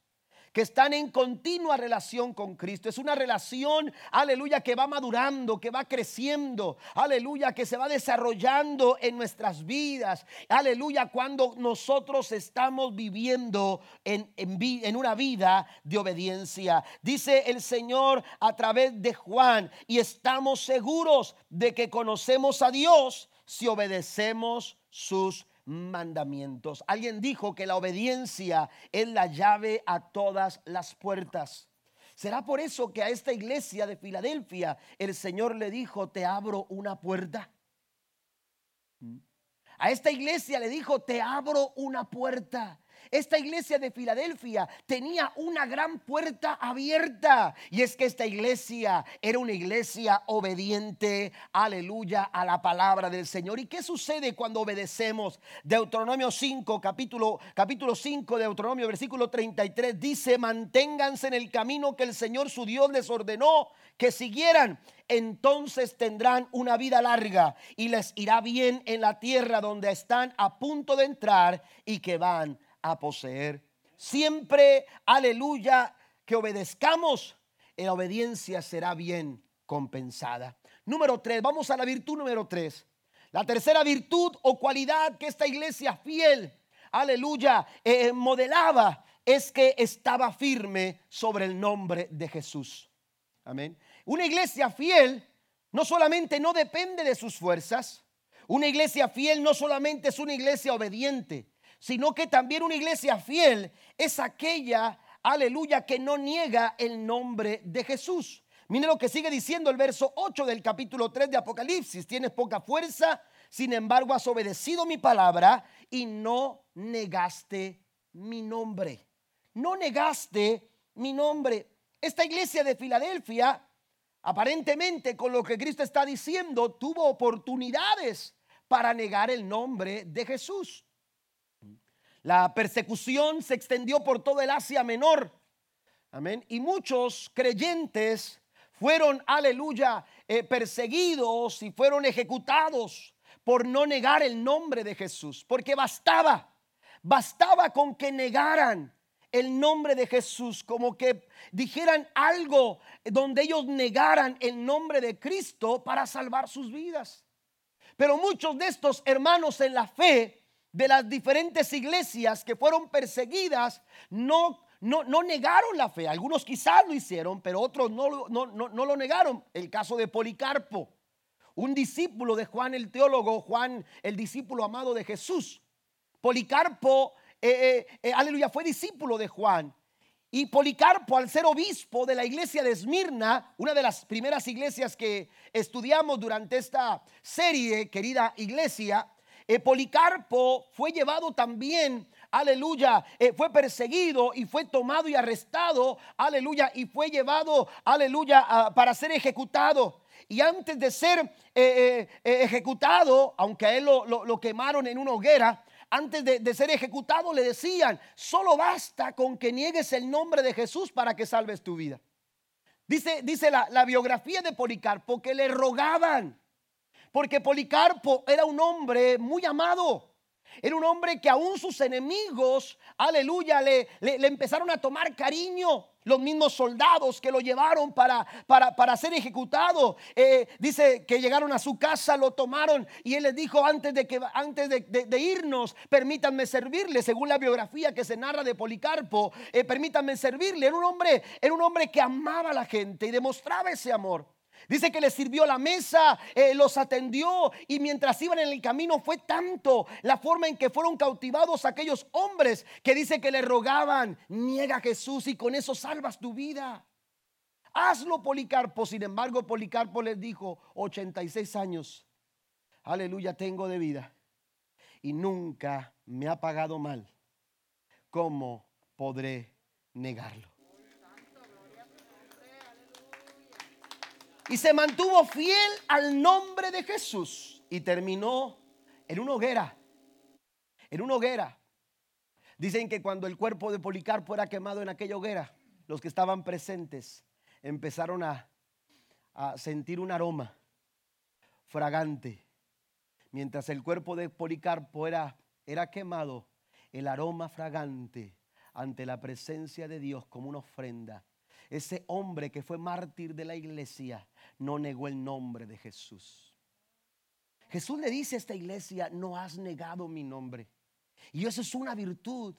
que están en continua relación con Cristo. Es una relación, aleluya, que va madurando, que va creciendo, aleluya, que se va desarrollando en nuestras vidas, aleluya, cuando nosotros estamos viviendo en, en una vida de obediencia. Dice el Señor a través de Juan, y estamos seguros de que conocemos a Dios si obedecemos sus mandamientos. Alguien dijo que la obediencia es la llave a todas las puertas. ¿Será por eso que a esta iglesia de Filadelfia el Señor le dijo, te abro una puerta? ¿Mm? A esta iglesia le dijo, te abro una puerta. Esta iglesia de Filadelfia tenía una gran puerta abierta. Y es que esta iglesia era una iglesia obediente, aleluya, a la palabra del Señor. ¿Y qué sucede cuando obedecemos? Deuteronomio 5, capítulo, capítulo 5 de Deuteronomio, versículo 33, dice, manténganse en el camino que el Señor su Dios les ordenó que siguieran entonces tendrán una vida larga y les irá bien en la tierra donde están a punto de entrar y que van a poseer. Siempre, aleluya, que obedezcamos, la obediencia será bien compensada. Número tres, vamos a la virtud número tres. La tercera virtud o cualidad que esta iglesia fiel, aleluya, eh, modelaba es que estaba firme sobre el nombre de Jesús. Amén. Una iglesia fiel no solamente no depende de sus fuerzas, una iglesia fiel no solamente es una iglesia obediente, sino que también una iglesia fiel es aquella, aleluya, que no niega el nombre de Jesús. Mire lo que sigue diciendo el verso 8 del capítulo 3 de Apocalipsis. Tienes poca fuerza, sin embargo has obedecido mi palabra y no negaste mi nombre. No negaste mi nombre. Esta iglesia de Filadelfia, aparentemente con lo que Cristo está diciendo, tuvo oportunidades para negar el nombre de Jesús. La persecución se extendió por todo el Asia Menor. Amén. Y muchos creyentes fueron, aleluya, eh, perseguidos y fueron ejecutados por no negar el nombre de Jesús. Porque bastaba, bastaba con que negaran el nombre de Jesús, como que dijeran algo donde ellos negaran el nombre de Cristo para salvar sus vidas. Pero muchos de estos hermanos en la fe de las diferentes iglesias que fueron perseguidas no, no, no negaron la fe. Algunos quizás lo hicieron, pero otros no, no, no, lo negaron. El caso de Policarpo, un discípulo de Juan el teólogo, Juan el discípulo amado de Jesús. Policarpo, eh, eh, eh, aleluya, fue discípulo de Juan. Y Policarpo, al ser obispo de la iglesia de Esmirna, una de las primeras iglesias que estudiamos durante esta serie, querida iglesia, eh, Policarpo fue llevado también, aleluya, eh, fue perseguido y fue tomado y arrestado, aleluya, y fue llevado, aleluya, para ser ejecutado. Y antes de ser eh, ejecutado, aunque a él lo, quemaron en una hoguera, antes de, de, ser ejecutado le decían, solo basta con que niegues el nombre de Jesús para que salves tu vida. Dice, dice la, la biografía de Policarpo que le rogaban, porque Policarpo era un hombre muy amado. Era un hombre que aún sus enemigos, aleluya, le, empezaron a tomar cariño. Los mismos soldados que lo llevaron para, para, para ser ejecutado. Eh, dice que llegaron a su casa, lo tomaron y él les dijo antes de, que, antes de, irnos, permítanme servirle, según la biografía que se narra de Policarpo, eh, permítanme servirle. Era un, hombre, era un hombre que amaba a la gente y demostraba ese amor. Dice que les sirvió la mesa, eh, los atendió y mientras iban en el camino fue tanto la forma en que fueron cautivados aquellos hombres que dice que le rogaban, niega a Jesús y con eso salvas tu vida. Hazlo Policarpo. Sin embargo, Policarpo les dijo, 86 años, aleluya, tengo de vida y nunca me ha pagado mal. ¿Cómo podré negarlo? Y se mantuvo fiel al nombre de Jesús y terminó en una hoguera. En una hoguera. Dicen que cuando el cuerpo de Policarpo era quemado en aquella hoguera, los que estaban presentes empezaron a, a sentir un aroma fragante. Mientras el cuerpo de Policarpo era, era quemado, el aroma fragante ante la presencia de Dios como una ofrenda ese hombre que fue mártir de la iglesia no negó el nombre de Jesús. Jesús le dice a esta iglesia, no has negado mi nombre. Y eso es una virtud.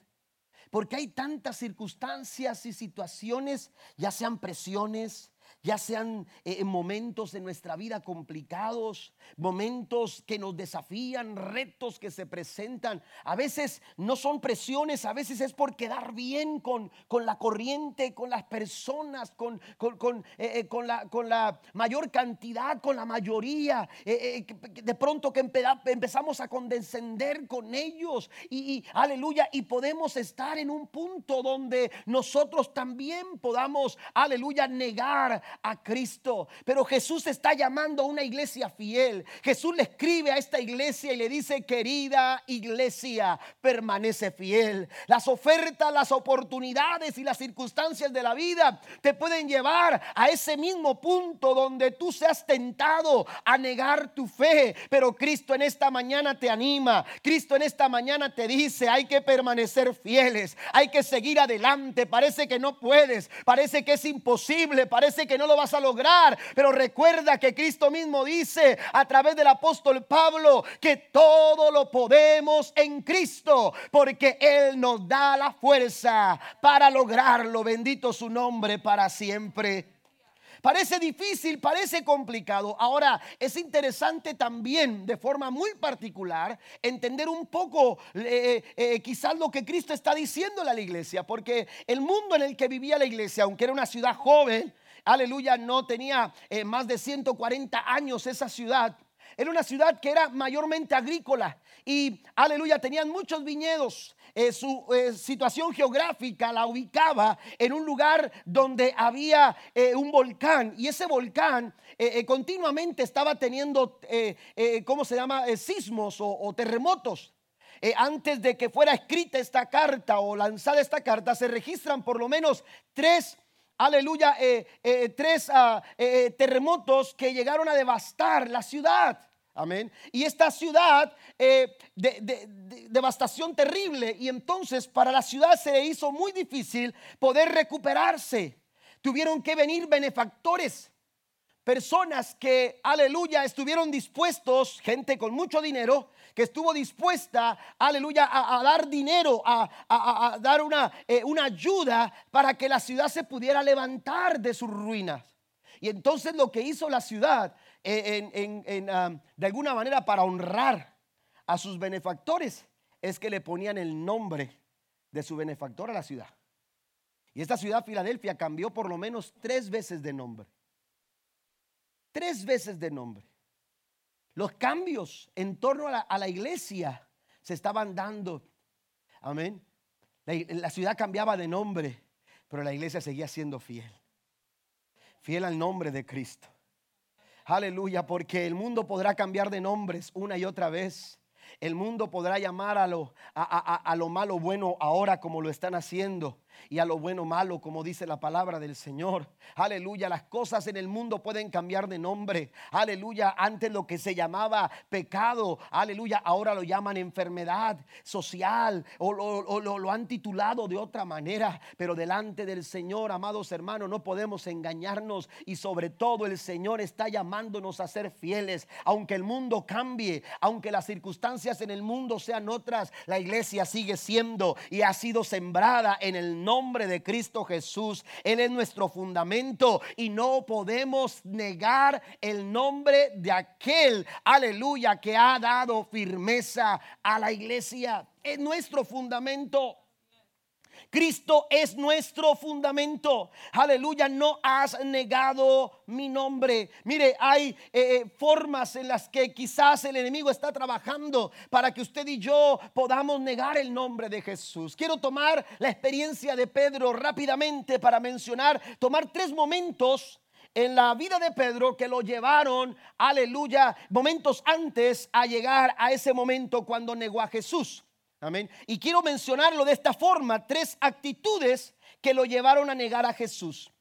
Porque hay tantas circunstancias y situaciones, ya sean presiones, ya sean eh, momentos de nuestra vida complicados, momentos que nos desafían, retos que se presentan. A veces no son presiones, a veces es por quedar bien con, con la corriente, con las personas, con, con, eh, eh, la, con, la, mayor cantidad, con la mayoría. de pronto que empezamos a condescender con ellos y aleluya, y podemos estar en un punto donde nosotros también podamos, aleluya, negar a Cristo. Pero Jesús está llamando a una iglesia fiel. Jesús le escribe a esta iglesia y le dice, querida iglesia, permanece fiel. Las ofertas, las oportunidades y las circunstancias de la vida te pueden llevar a ese mismo punto donde tú seas tentado a negar tu fe. Pero Cristo en esta mañana te anima. Cristo en esta mañana te dice, hay que permanecer fieles, hay que seguir adelante. Parece que no puedes, parece que es imposible, parece que no lo vas a lograr. Pero recuerda que Cristo mismo dice a través del apóstol Pablo que todo lo podemos en Cristo, porque Él nos da la fuerza para lograrlo. Bendito su nombre para siempre. Parece difícil, parece complicado. Ahora, es interesante también, de forma muy particular, entender un poco eh, eh, quizás lo que Cristo está diciendo a la iglesia, porque el mundo en el que vivía la iglesia, aunque era una ciudad joven, aleluya, no tenía eh, más de 140 años esa ciudad. Era una ciudad que era mayormente agrícola y, aleluya, tenían muchos viñedos. Eh, su eh, situación geográfica la ubicaba en un lugar donde había un volcán y ese volcán continuamente estaba teniendo, ¿cómo se llama?, sismos o terremotos. antes de que fuera escrita esta carta o lanzada esta carta, se registran por lo menos tres aleluya, eh, eh, tres ah, eh, terremotos que llegaron a devastar la ciudad. Amén. Y esta ciudad, de, devastación terrible. Y entonces para la ciudad se le hizo muy difícil poder recuperarse. Tuvieron que venir benefactores personas que, aleluya, estuvieron dispuestos, gente con mucho dinero, que estuvo dispuesta, aleluya, a, dar dinero, a, dar una, eh, una, ayuda para que la ciudad se pudiera levantar de sus ruinas. Y entonces lo que hizo la ciudad, eh, de alguna manera para honrar a sus benefactores, es que le ponían el nombre de su benefactor a la ciudad. Y esta ciudad, Filadelfia, cambió por lo menos tres veces de nombre tres veces de nombre. Los cambios en torno a la, iglesia se estaban dando. Amén. La, ciudad cambiaba de nombre, pero la iglesia seguía siendo fiel. Fiel al nombre de Cristo. Aleluya, porque el mundo podrá cambiar de nombres una y otra vez. El mundo podrá llamar a lo, a, lo malo bueno ahora como lo están haciendo. Y a lo bueno malo, como dice la palabra del Señor. Aleluya, las cosas en el mundo pueden cambiar de nombre. Aleluya, antes lo que se llamaba pecado, aleluya, ahora lo llaman enfermedad social o, lo, lo han titulado de otra manera. Pero delante del Señor, amados hermanos, no podemos engañarnos y sobre todo el Señor está llamándonos a ser fieles. Aunque el mundo cambie, aunque las circunstancias en el mundo sean otras, la iglesia sigue siendo y ha sido sembrada en el nombre de Cristo Jesús. Él es nuestro fundamento y no podemos negar el nombre de aquel, aleluya, que ha dado firmeza a la iglesia. Es nuestro fundamento. Cristo es nuestro fundamento. Aleluya, no has negado mi nombre. Mire, hay eh, eh, formas en las que quizás el enemigo está trabajando para que usted y yo podamos negar el nombre de Jesús. Quiero tomar la experiencia de Pedro rápidamente para mencionar, tomar tres momentos en la vida de Pedro que lo llevaron, aleluya, momentos antes a llegar a ese momento cuando negó a Jesús. Amén. Y quiero mencionarlo de esta forma, tres actitudes que lo llevaron a negar a Jesús,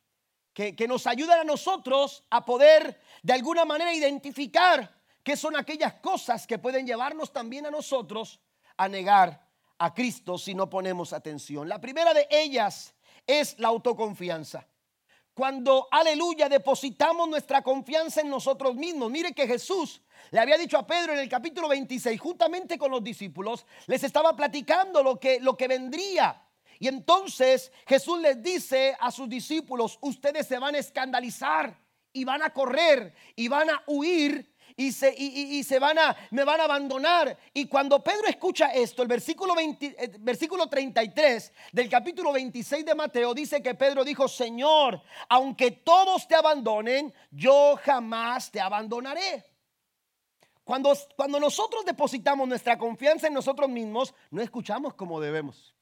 que, que nos ayudan a nosotros a poder de alguna manera identificar qué son aquellas cosas que pueden llevarnos también a nosotros a negar a Cristo si no ponemos atención. La primera de ellas es la autoconfianza. Cuando, aleluya, depositamos nuestra confianza en nosotros mismos. Mire que Jesús le había dicho a Pedro en el capítulo 26, juntamente con los discípulos, les estaba platicando lo que, lo que vendría. Y entonces Jesús les dice a sus discípulos, ustedes se van a escandalizar y van a correr y van a huir y se, y, se van a, me van a abandonar. Y cuando Pedro escucha esto, el versículo, 20, eh, versículo 33 del capítulo 26 de Mateo dice que Pedro dijo, Señor, aunque todos te abandonen, yo jamás te abandonaré. Cuando, cuando nosotros depositamos nuestra confianza en nosotros mismos, no escuchamos como debemos.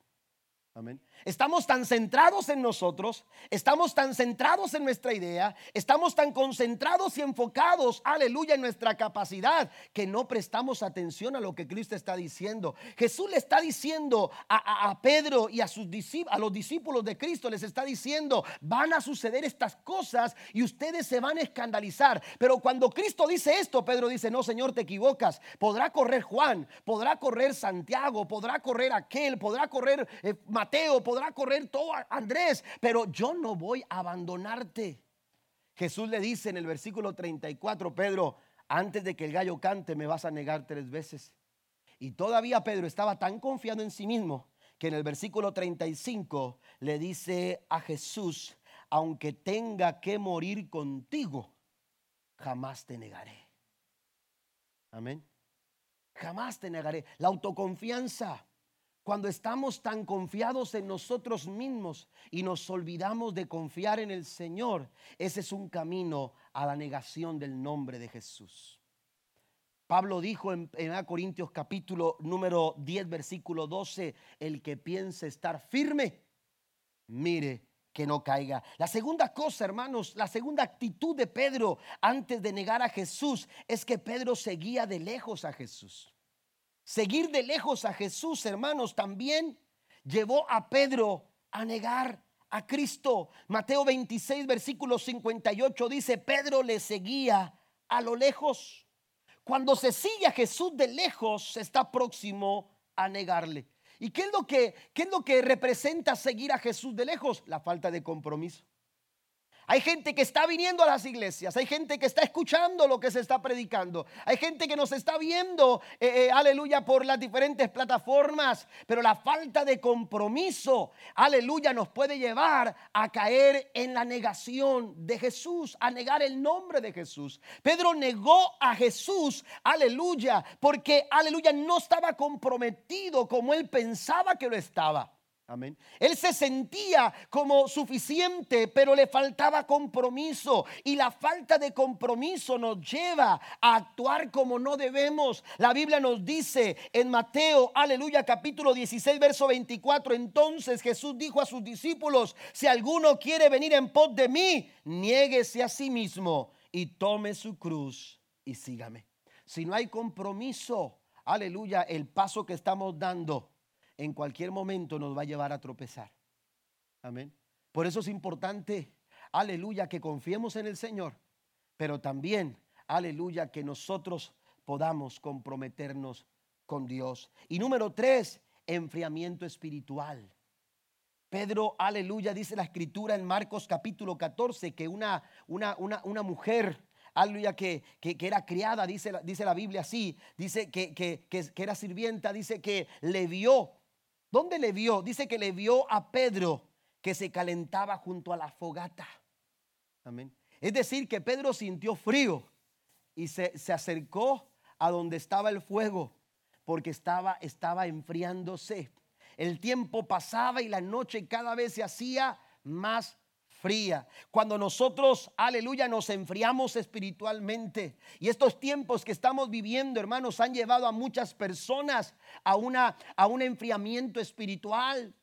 Amén. Estamos tan centrados en nosotros, estamos tan centrados en nuestra idea, estamos tan concentrados y enfocados, aleluya, en nuestra capacidad, que no prestamos atención a lo que Cristo está diciendo. Jesús le está diciendo a, Pedro y a, sus a los discípulos de Cristo, les está diciendo, van a suceder estas cosas y ustedes se van a escandalizar. Pero cuando Cristo dice esto, Pedro dice, no, Señor, te equivocas. Podrá correr Juan, podrá correr Santiago, podrá correr aquel, podrá correr eh, Mateo, podrá podrá correr todo Andrés, pero yo no voy a abandonarte. Jesús le dice en el versículo 34, Pedro, antes de que el gallo cante me vas a negar tres veces. Y todavía Pedro estaba tan confiado en sí mismo que en el versículo 35 le dice a Jesús, aunque tenga que morir contigo, jamás te negaré. Amén. Jamás te negaré. La autoconfianza cuando estamos tan confiados en nosotros mismos y nos olvidamos de confiar en el Señor, ese es un camino a la negación del nombre de Jesús. Pablo dijo en, 1 Corintios capítulo número 10 versículo 12, el que piense estar firme, mire que no caiga. La segunda cosa, hermanos, la segunda actitud de Pedro antes de negar a Jesús es que Pedro seguía de lejos a Jesús. Seguir de lejos a Jesús, hermanos, también llevó a Pedro a negar a Cristo. Mateo 26, versículo 58 dice, Pedro le seguía a lo lejos. Cuando se sigue a Jesús de lejos, se está próximo a negarle. ¿Y qué es lo que, qué es lo que representa seguir a Jesús de lejos? La falta de compromiso. Hay gente que está viniendo a las iglesias, hay gente que está escuchando lo que se está predicando, hay gente que nos está viendo, eh, eh, aleluya, por las diferentes plataformas, pero la falta de compromiso, aleluya, nos puede llevar a caer en la negación de Jesús, a negar el nombre de Jesús. Pedro negó a Jesús, aleluya, porque, aleluya, no estaba comprometido como él pensaba que lo estaba. Amén. Él se sentía como suficiente, pero le faltaba compromiso. Y la falta de compromiso nos lleva a actuar como no debemos. La Biblia nos dice en Mateo, aleluya, capítulo 16, verso 24. Entonces Jesús dijo a sus discípulos, si alguno quiere venir en pos de mí, niéguese a sí mismo y tome su cruz y sígame. Si no hay compromiso, aleluya, el paso que estamos dando en cualquier momento nos va a llevar a tropezar. Amén. Por eso es importante, aleluya, que confiemos en el Señor, pero también, aleluya, que nosotros podamos comprometernos con Dios. Y número tres, enfriamiento espiritual. Pedro, aleluya, dice la escritura en Marcos capítulo 14 que una, una, una, una mujer, aleluya, que, que, era criada, dice, dice la Biblia así, dice que, que, que era sirvienta, dice que le vio. ¿Dónde le vio? Dice que le vio a Pedro que se calentaba junto a la fogata. Amén. Es decir, que Pedro sintió frío y se, se acercó a donde estaba el fuego porque estaba, estaba enfriándose. El tiempo pasaba y la noche cada vez se hacía más Cuando nosotros, aleluya, nos enfriamos espiritualmente. Y estos tiempos que estamos viviendo, hermanos, han llevado a muchas personas a, una, a un enfriamiento espiritual.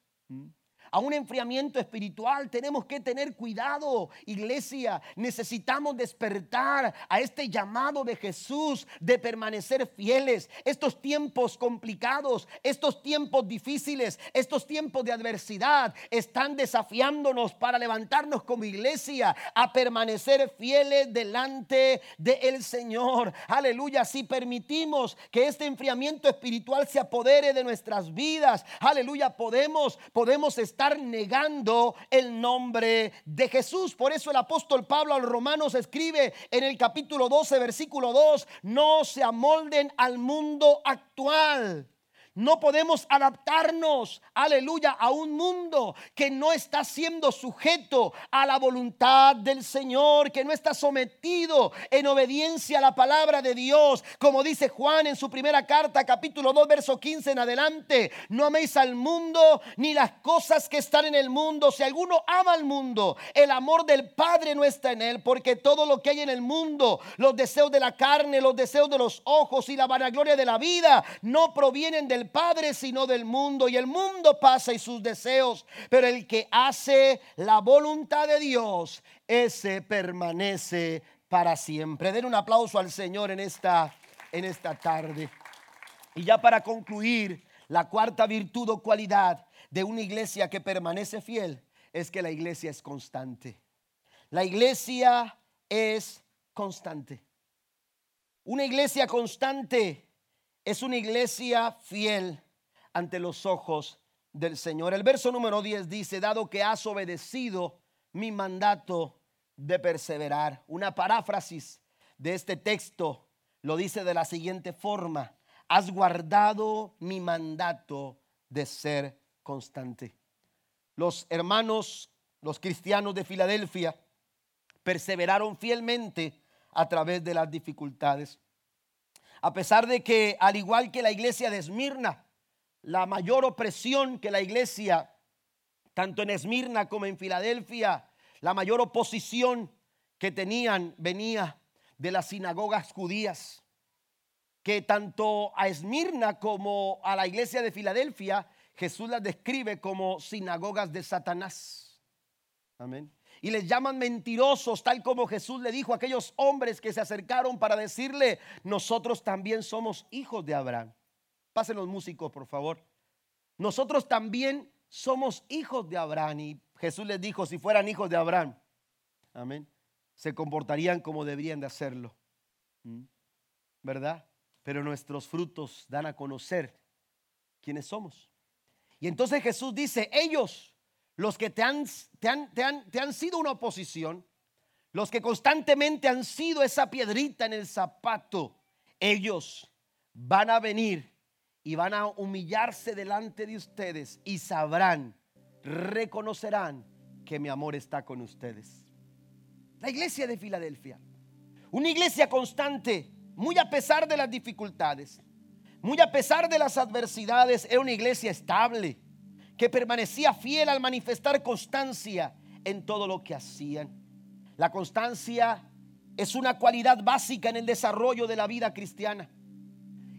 A un enfriamiento espiritual. Tenemos que tener cuidado, iglesia. Necesitamos despertar a este llamado de Jesús de permanecer fieles. Estos tiempos complicados, estos tiempos difíciles, estos tiempos de adversidad están desafiándonos para levantarnos como iglesia a permanecer fieles delante del Señor. Aleluya. Si permitimos que este enfriamiento espiritual se apodere de nuestras vidas, aleluya, podemos podemos estar negando el nombre de Jesús. Por eso el apóstol Pablo a los romanos escribe en el capítulo 12, versículo 2, no se amolden al mundo actual no podemos adaptarnos, aleluya, a un mundo que no está siendo sujeto a la voluntad del Señor, que no está sometido en obediencia a la palabra de Dios. Como dice Juan en su primera carta, capítulo 2, verso 15 en adelante, no améis al mundo ni las cosas que están en el mundo. Si alguno ama al mundo, el amor del Padre no está en él, porque todo lo que hay en el mundo, los deseos de la carne, los deseos de los ojos y la vanagloria de la vida, no provienen del Padre, sino del mundo. Y el mundo pasa y sus deseos, pero el que hace la voluntad de Dios, ese permanece para siempre. Den un aplauso al Señor en esta, en esta tarde. Y ya para concluir, la cuarta virtud o cualidad de una iglesia que permanece fiel es que la iglesia es constante. La iglesia es constante. Una iglesia constante es una iglesia fiel ante los ojos del Señor. El verso número 10 dice, dado que has obedecido mi mandato de perseverar. Una paráfrasis de este texto lo dice de la siguiente forma, has guardado mi mandato de ser constante. Los hermanos, los cristianos de Filadelfia, perseveraron fielmente a través de las dificultades. A pesar de que, al igual que la iglesia de Esmirna, la mayor opresión que la iglesia, tanto en Esmirna como en Filadelfia, la mayor oposición que tenían venía de las sinagogas judías, que tanto a Esmirna como a la iglesia de Filadelfia, Jesús las describe como sinagogas de Satanás. Amén y les llaman mentirosos, tal como Jesús le dijo a aquellos hombres que se acercaron para decirle, nosotros también somos hijos de Abraham. Pasen los músicos, por favor. Nosotros también somos hijos de Abraham. Y Jesús les dijo, si fueran hijos de Abraham, amén, se comportarían como deberían de hacerlo. ¿Mm? ¿Verdad? Pero nuestros frutos dan a conocer quiénes somos. Y entonces Jesús dice, ellos los que te han, te han, te han, sido una oposición, los que constantemente han sido esa piedrita en el zapato, ellos van a venir y van a humillarse delante de ustedes y sabrán, reconocerán que mi amor está con ustedes. La iglesia de Filadelfia, una iglesia constante, muy a pesar de las dificultades, muy a pesar de las adversidades, era una iglesia estable que permanecía fiel al manifestar constancia en todo lo que hacían. La constancia es una cualidad básica en el desarrollo de la vida cristiana.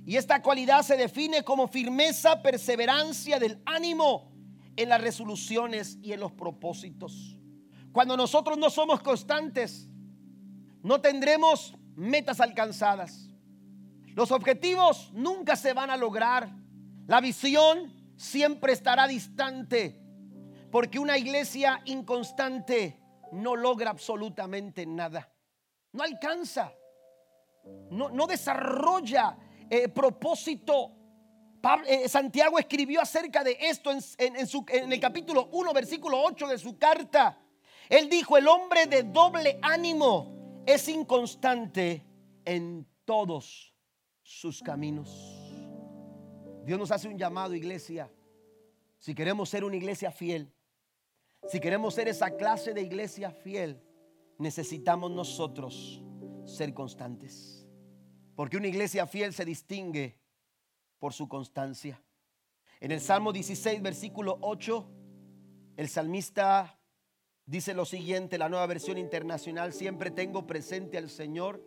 Y esta cualidad se define como firmeza, perseverancia del ánimo en las resoluciones y en los propósitos. Cuando nosotros no somos constantes, no tendremos metas alcanzadas. Los objetivos nunca se van a lograr. La visión siempre estará distante. Porque una iglesia inconstante no logra absolutamente nada. No alcanza. No, no desarrolla eh, propósito. Eh, Santiago escribió acerca de esto en, en el capítulo 1, versículo 8 de su carta. Él dijo, el hombre de doble ánimo es inconstante en todos sus caminos. Dios nos hace un llamado, iglesia. Si queremos ser una iglesia fiel, si queremos ser esa clase de iglesia fiel, necesitamos nosotros ser constantes. Porque una iglesia fiel se distingue por su constancia. En el Salmo 16, versículo 8, el salmista dice lo siguiente, la nueva versión internacional, siempre tengo presente al Señor,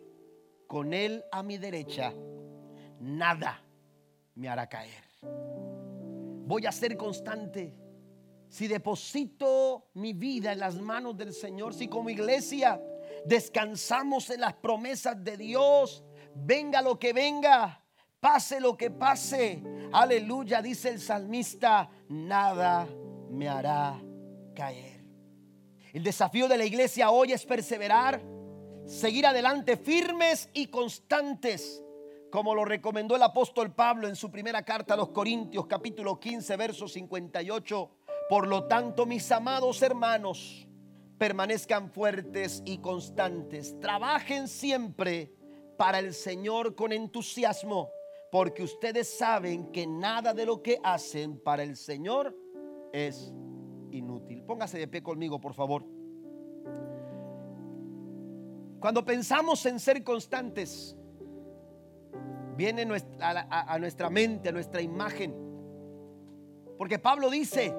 con Él a mi derecha, nada me hará caer. Voy a ser constante. Si deposito mi vida en las manos del Señor, si como iglesia descansamos en las promesas de Dios, venga lo que venga, pase lo que pase, aleluya, dice el salmista, nada me hará caer. El desafío de la iglesia hoy es perseverar, seguir adelante firmes y constantes como lo recomendó el apóstol Pablo en su primera carta a los Corintios capítulo 15 verso 58. Por lo tanto, mis amados hermanos, permanezcan fuertes y constantes. Trabajen siempre para el Señor con entusiasmo, porque ustedes saben que nada de lo que hacen para el Señor es inútil. Póngase de pie conmigo, por favor. Cuando pensamos en ser constantes, viene a, nuestra mente, a nuestra imagen. Porque Pablo dice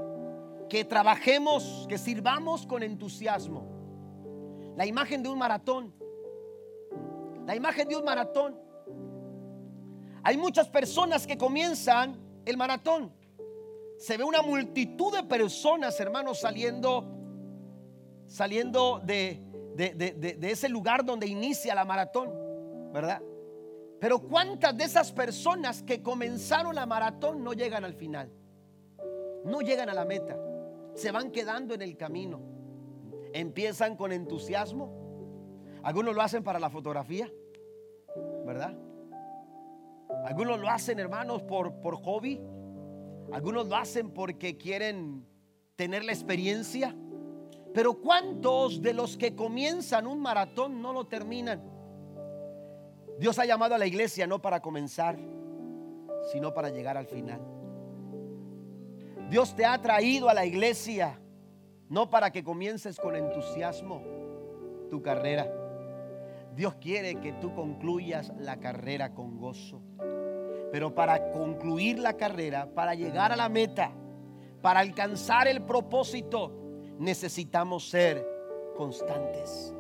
que trabajemos, que sirvamos con entusiasmo. La imagen de un maratón. La imagen de un maratón. Hay muchas personas que comienzan el maratón. Se ve una multitud de personas, hermanos, saliendo, saliendo de, de ese lugar donde inicia la maratón, ¿verdad? Pero ¿cuántas de esas personas que comenzaron la maratón no llegan al final? No llegan a la meta. Se van quedando en el camino. Empiezan con entusiasmo. Algunos lo hacen para la fotografía, ¿verdad? Algunos lo hacen, hermanos, por, por hobby. Algunos lo hacen porque quieren tener la experiencia. Pero ¿cuántos de los que comienzan un maratón no lo terminan? Dios ha llamado a la iglesia no para comenzar, sino para llegar al final. Dios te ha traído a la iglesia no para que comiences con entusiasmo tu carrera. Dios quiere que tú concluyas la carrera con gozo. Pero para concluir la carrera, para llegar a la meta, para alcanzar el propósito, necesitamos ser constantes.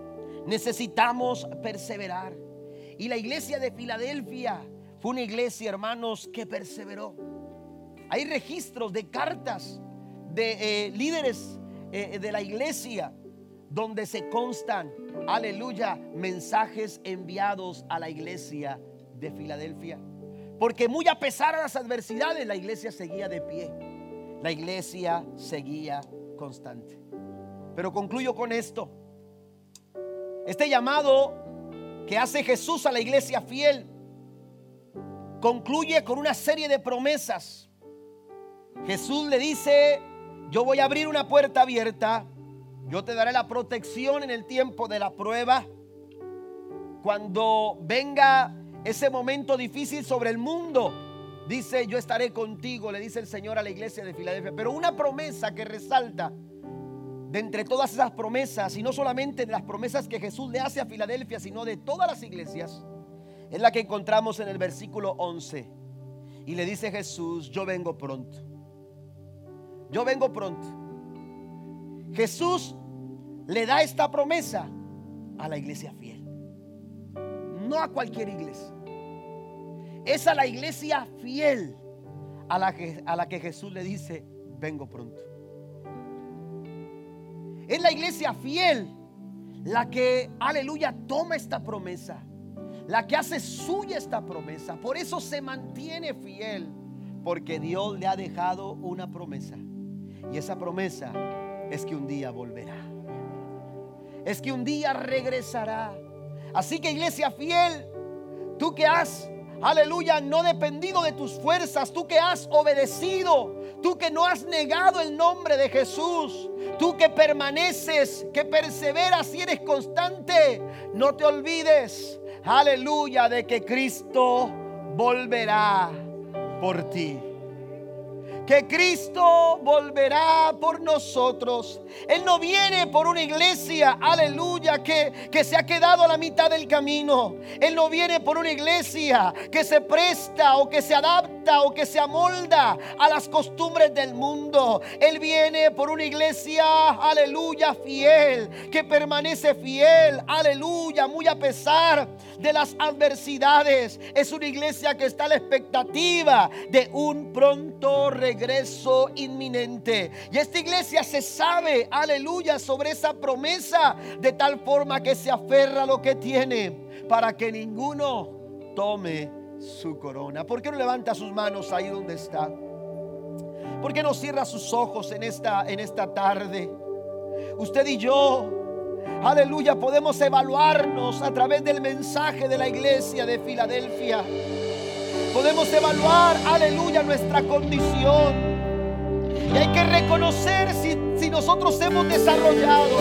Necesitamos perseverar. Y la iglesia de Filadelfia fue una iglesia, hermanos, que perseveró. Hay registros de cartas de eh, líderes eh, de la iglesia donde se constan, aleluya, mensajes enviados a la iglesia de Filadelfia. Porque muy a pesar de las adversidades, la iglesia seguía de pie. La iglesia seguía constante. Pero concluyo con esto. Este llamado que hace Jesús a la iglesia fiel concluye con una serie de promesas. Jesús le dice, yo voy a abrir una puerta abierta, yo te daré la protección en el tiempo de la prueba. Cuando venga ese momento difícil sobre el mundo, dice, yo estaré contigo, le dice el Señor a la iglesia de Filadelfia. Pero una promesa que resalta de entre todas esas promesas, y no solamente de las promesas que Jesús le hace a Filadelfia, sino de todas las iglesias, es la que encontramos en el versículo 11. Y le dice Jesús, yo vengo pronto. Yo vengo pronto. Jesús le da esta promesa a la iglesia fiel. No a cualquier iglesia. Es a la iglesia fiel a la que, a la que Jesús le dice, vengo pronto. Es la iglesia fiel la que, aleluya, toma esta promesa. La que hace suya esta promesa. Por eso se mantiene fiel. Porque Dios le ha dejado una promesa. Y esa promesa es que un día volverá. Es que un día regresará. Así que iglesia fiel, tú que has, aleluya, no dependido de tus fuerzas, tú que has obedecido, tú que no has negado el nombre de Jesús, tú que permaneces, que perseveras y eres constante, no te olvides, aleluya, de que Cristo volverá por ti que Cristo volverá por nosotros. Él no viene por una iglesia, aleluya, que, que se ha quedado a la mitad del camino. Él no viene por una iglesia que se presta o que se adapta o que se amolda a las costumbres del mundo. Él viene por una iglesia, aleluya, fiel, que permanece fiel, aleluya, muy a pesar de las adversidades. Es una iglesia que está a la expectativa de un pronto regreso inminente. Y esta iglesia se sabe, aleluya, sobre esa promesa de tal forma que se aferra a lo que tiene para que ninguno tome su corona. ¿Por qué no levanta sus manos ahí donde está? ¿Por qué no cierra sus ojos en esta, en esta tarde? Usted y yo Aleluya, podemos evaluarnos a través del mensaje de la iglesia de Filadelfia. Podemos evaluar, aleluya, nuestra condición. Y hay que reconocer si, si nosotros hemos desarrollado,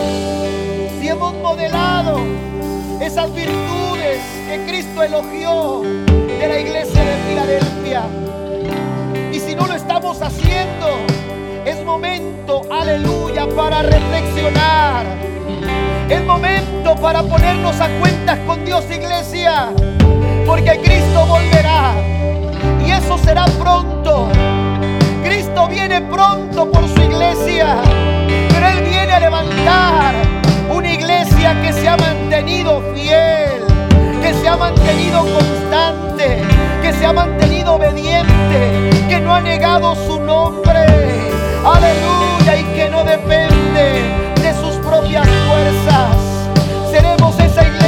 si hemos modelado esas virtudes que Cristo elogió de la iglesia de Filadelfia. Y si no lo estamos haciendo, es momento, aleluya, para reflexionar. Es momento para ponernos a cuentas con Dios, iglesia, porque Cristo volverá y eso será pronto. Cristo viene pronto por su iglesia, pero Él viene a levantar una iglesia que se ha mantenido fiel, que se ha mantenido constante, que se ha mantenido obediente, que no ha negado su nombre. Aleluya y que no depende seremos esa.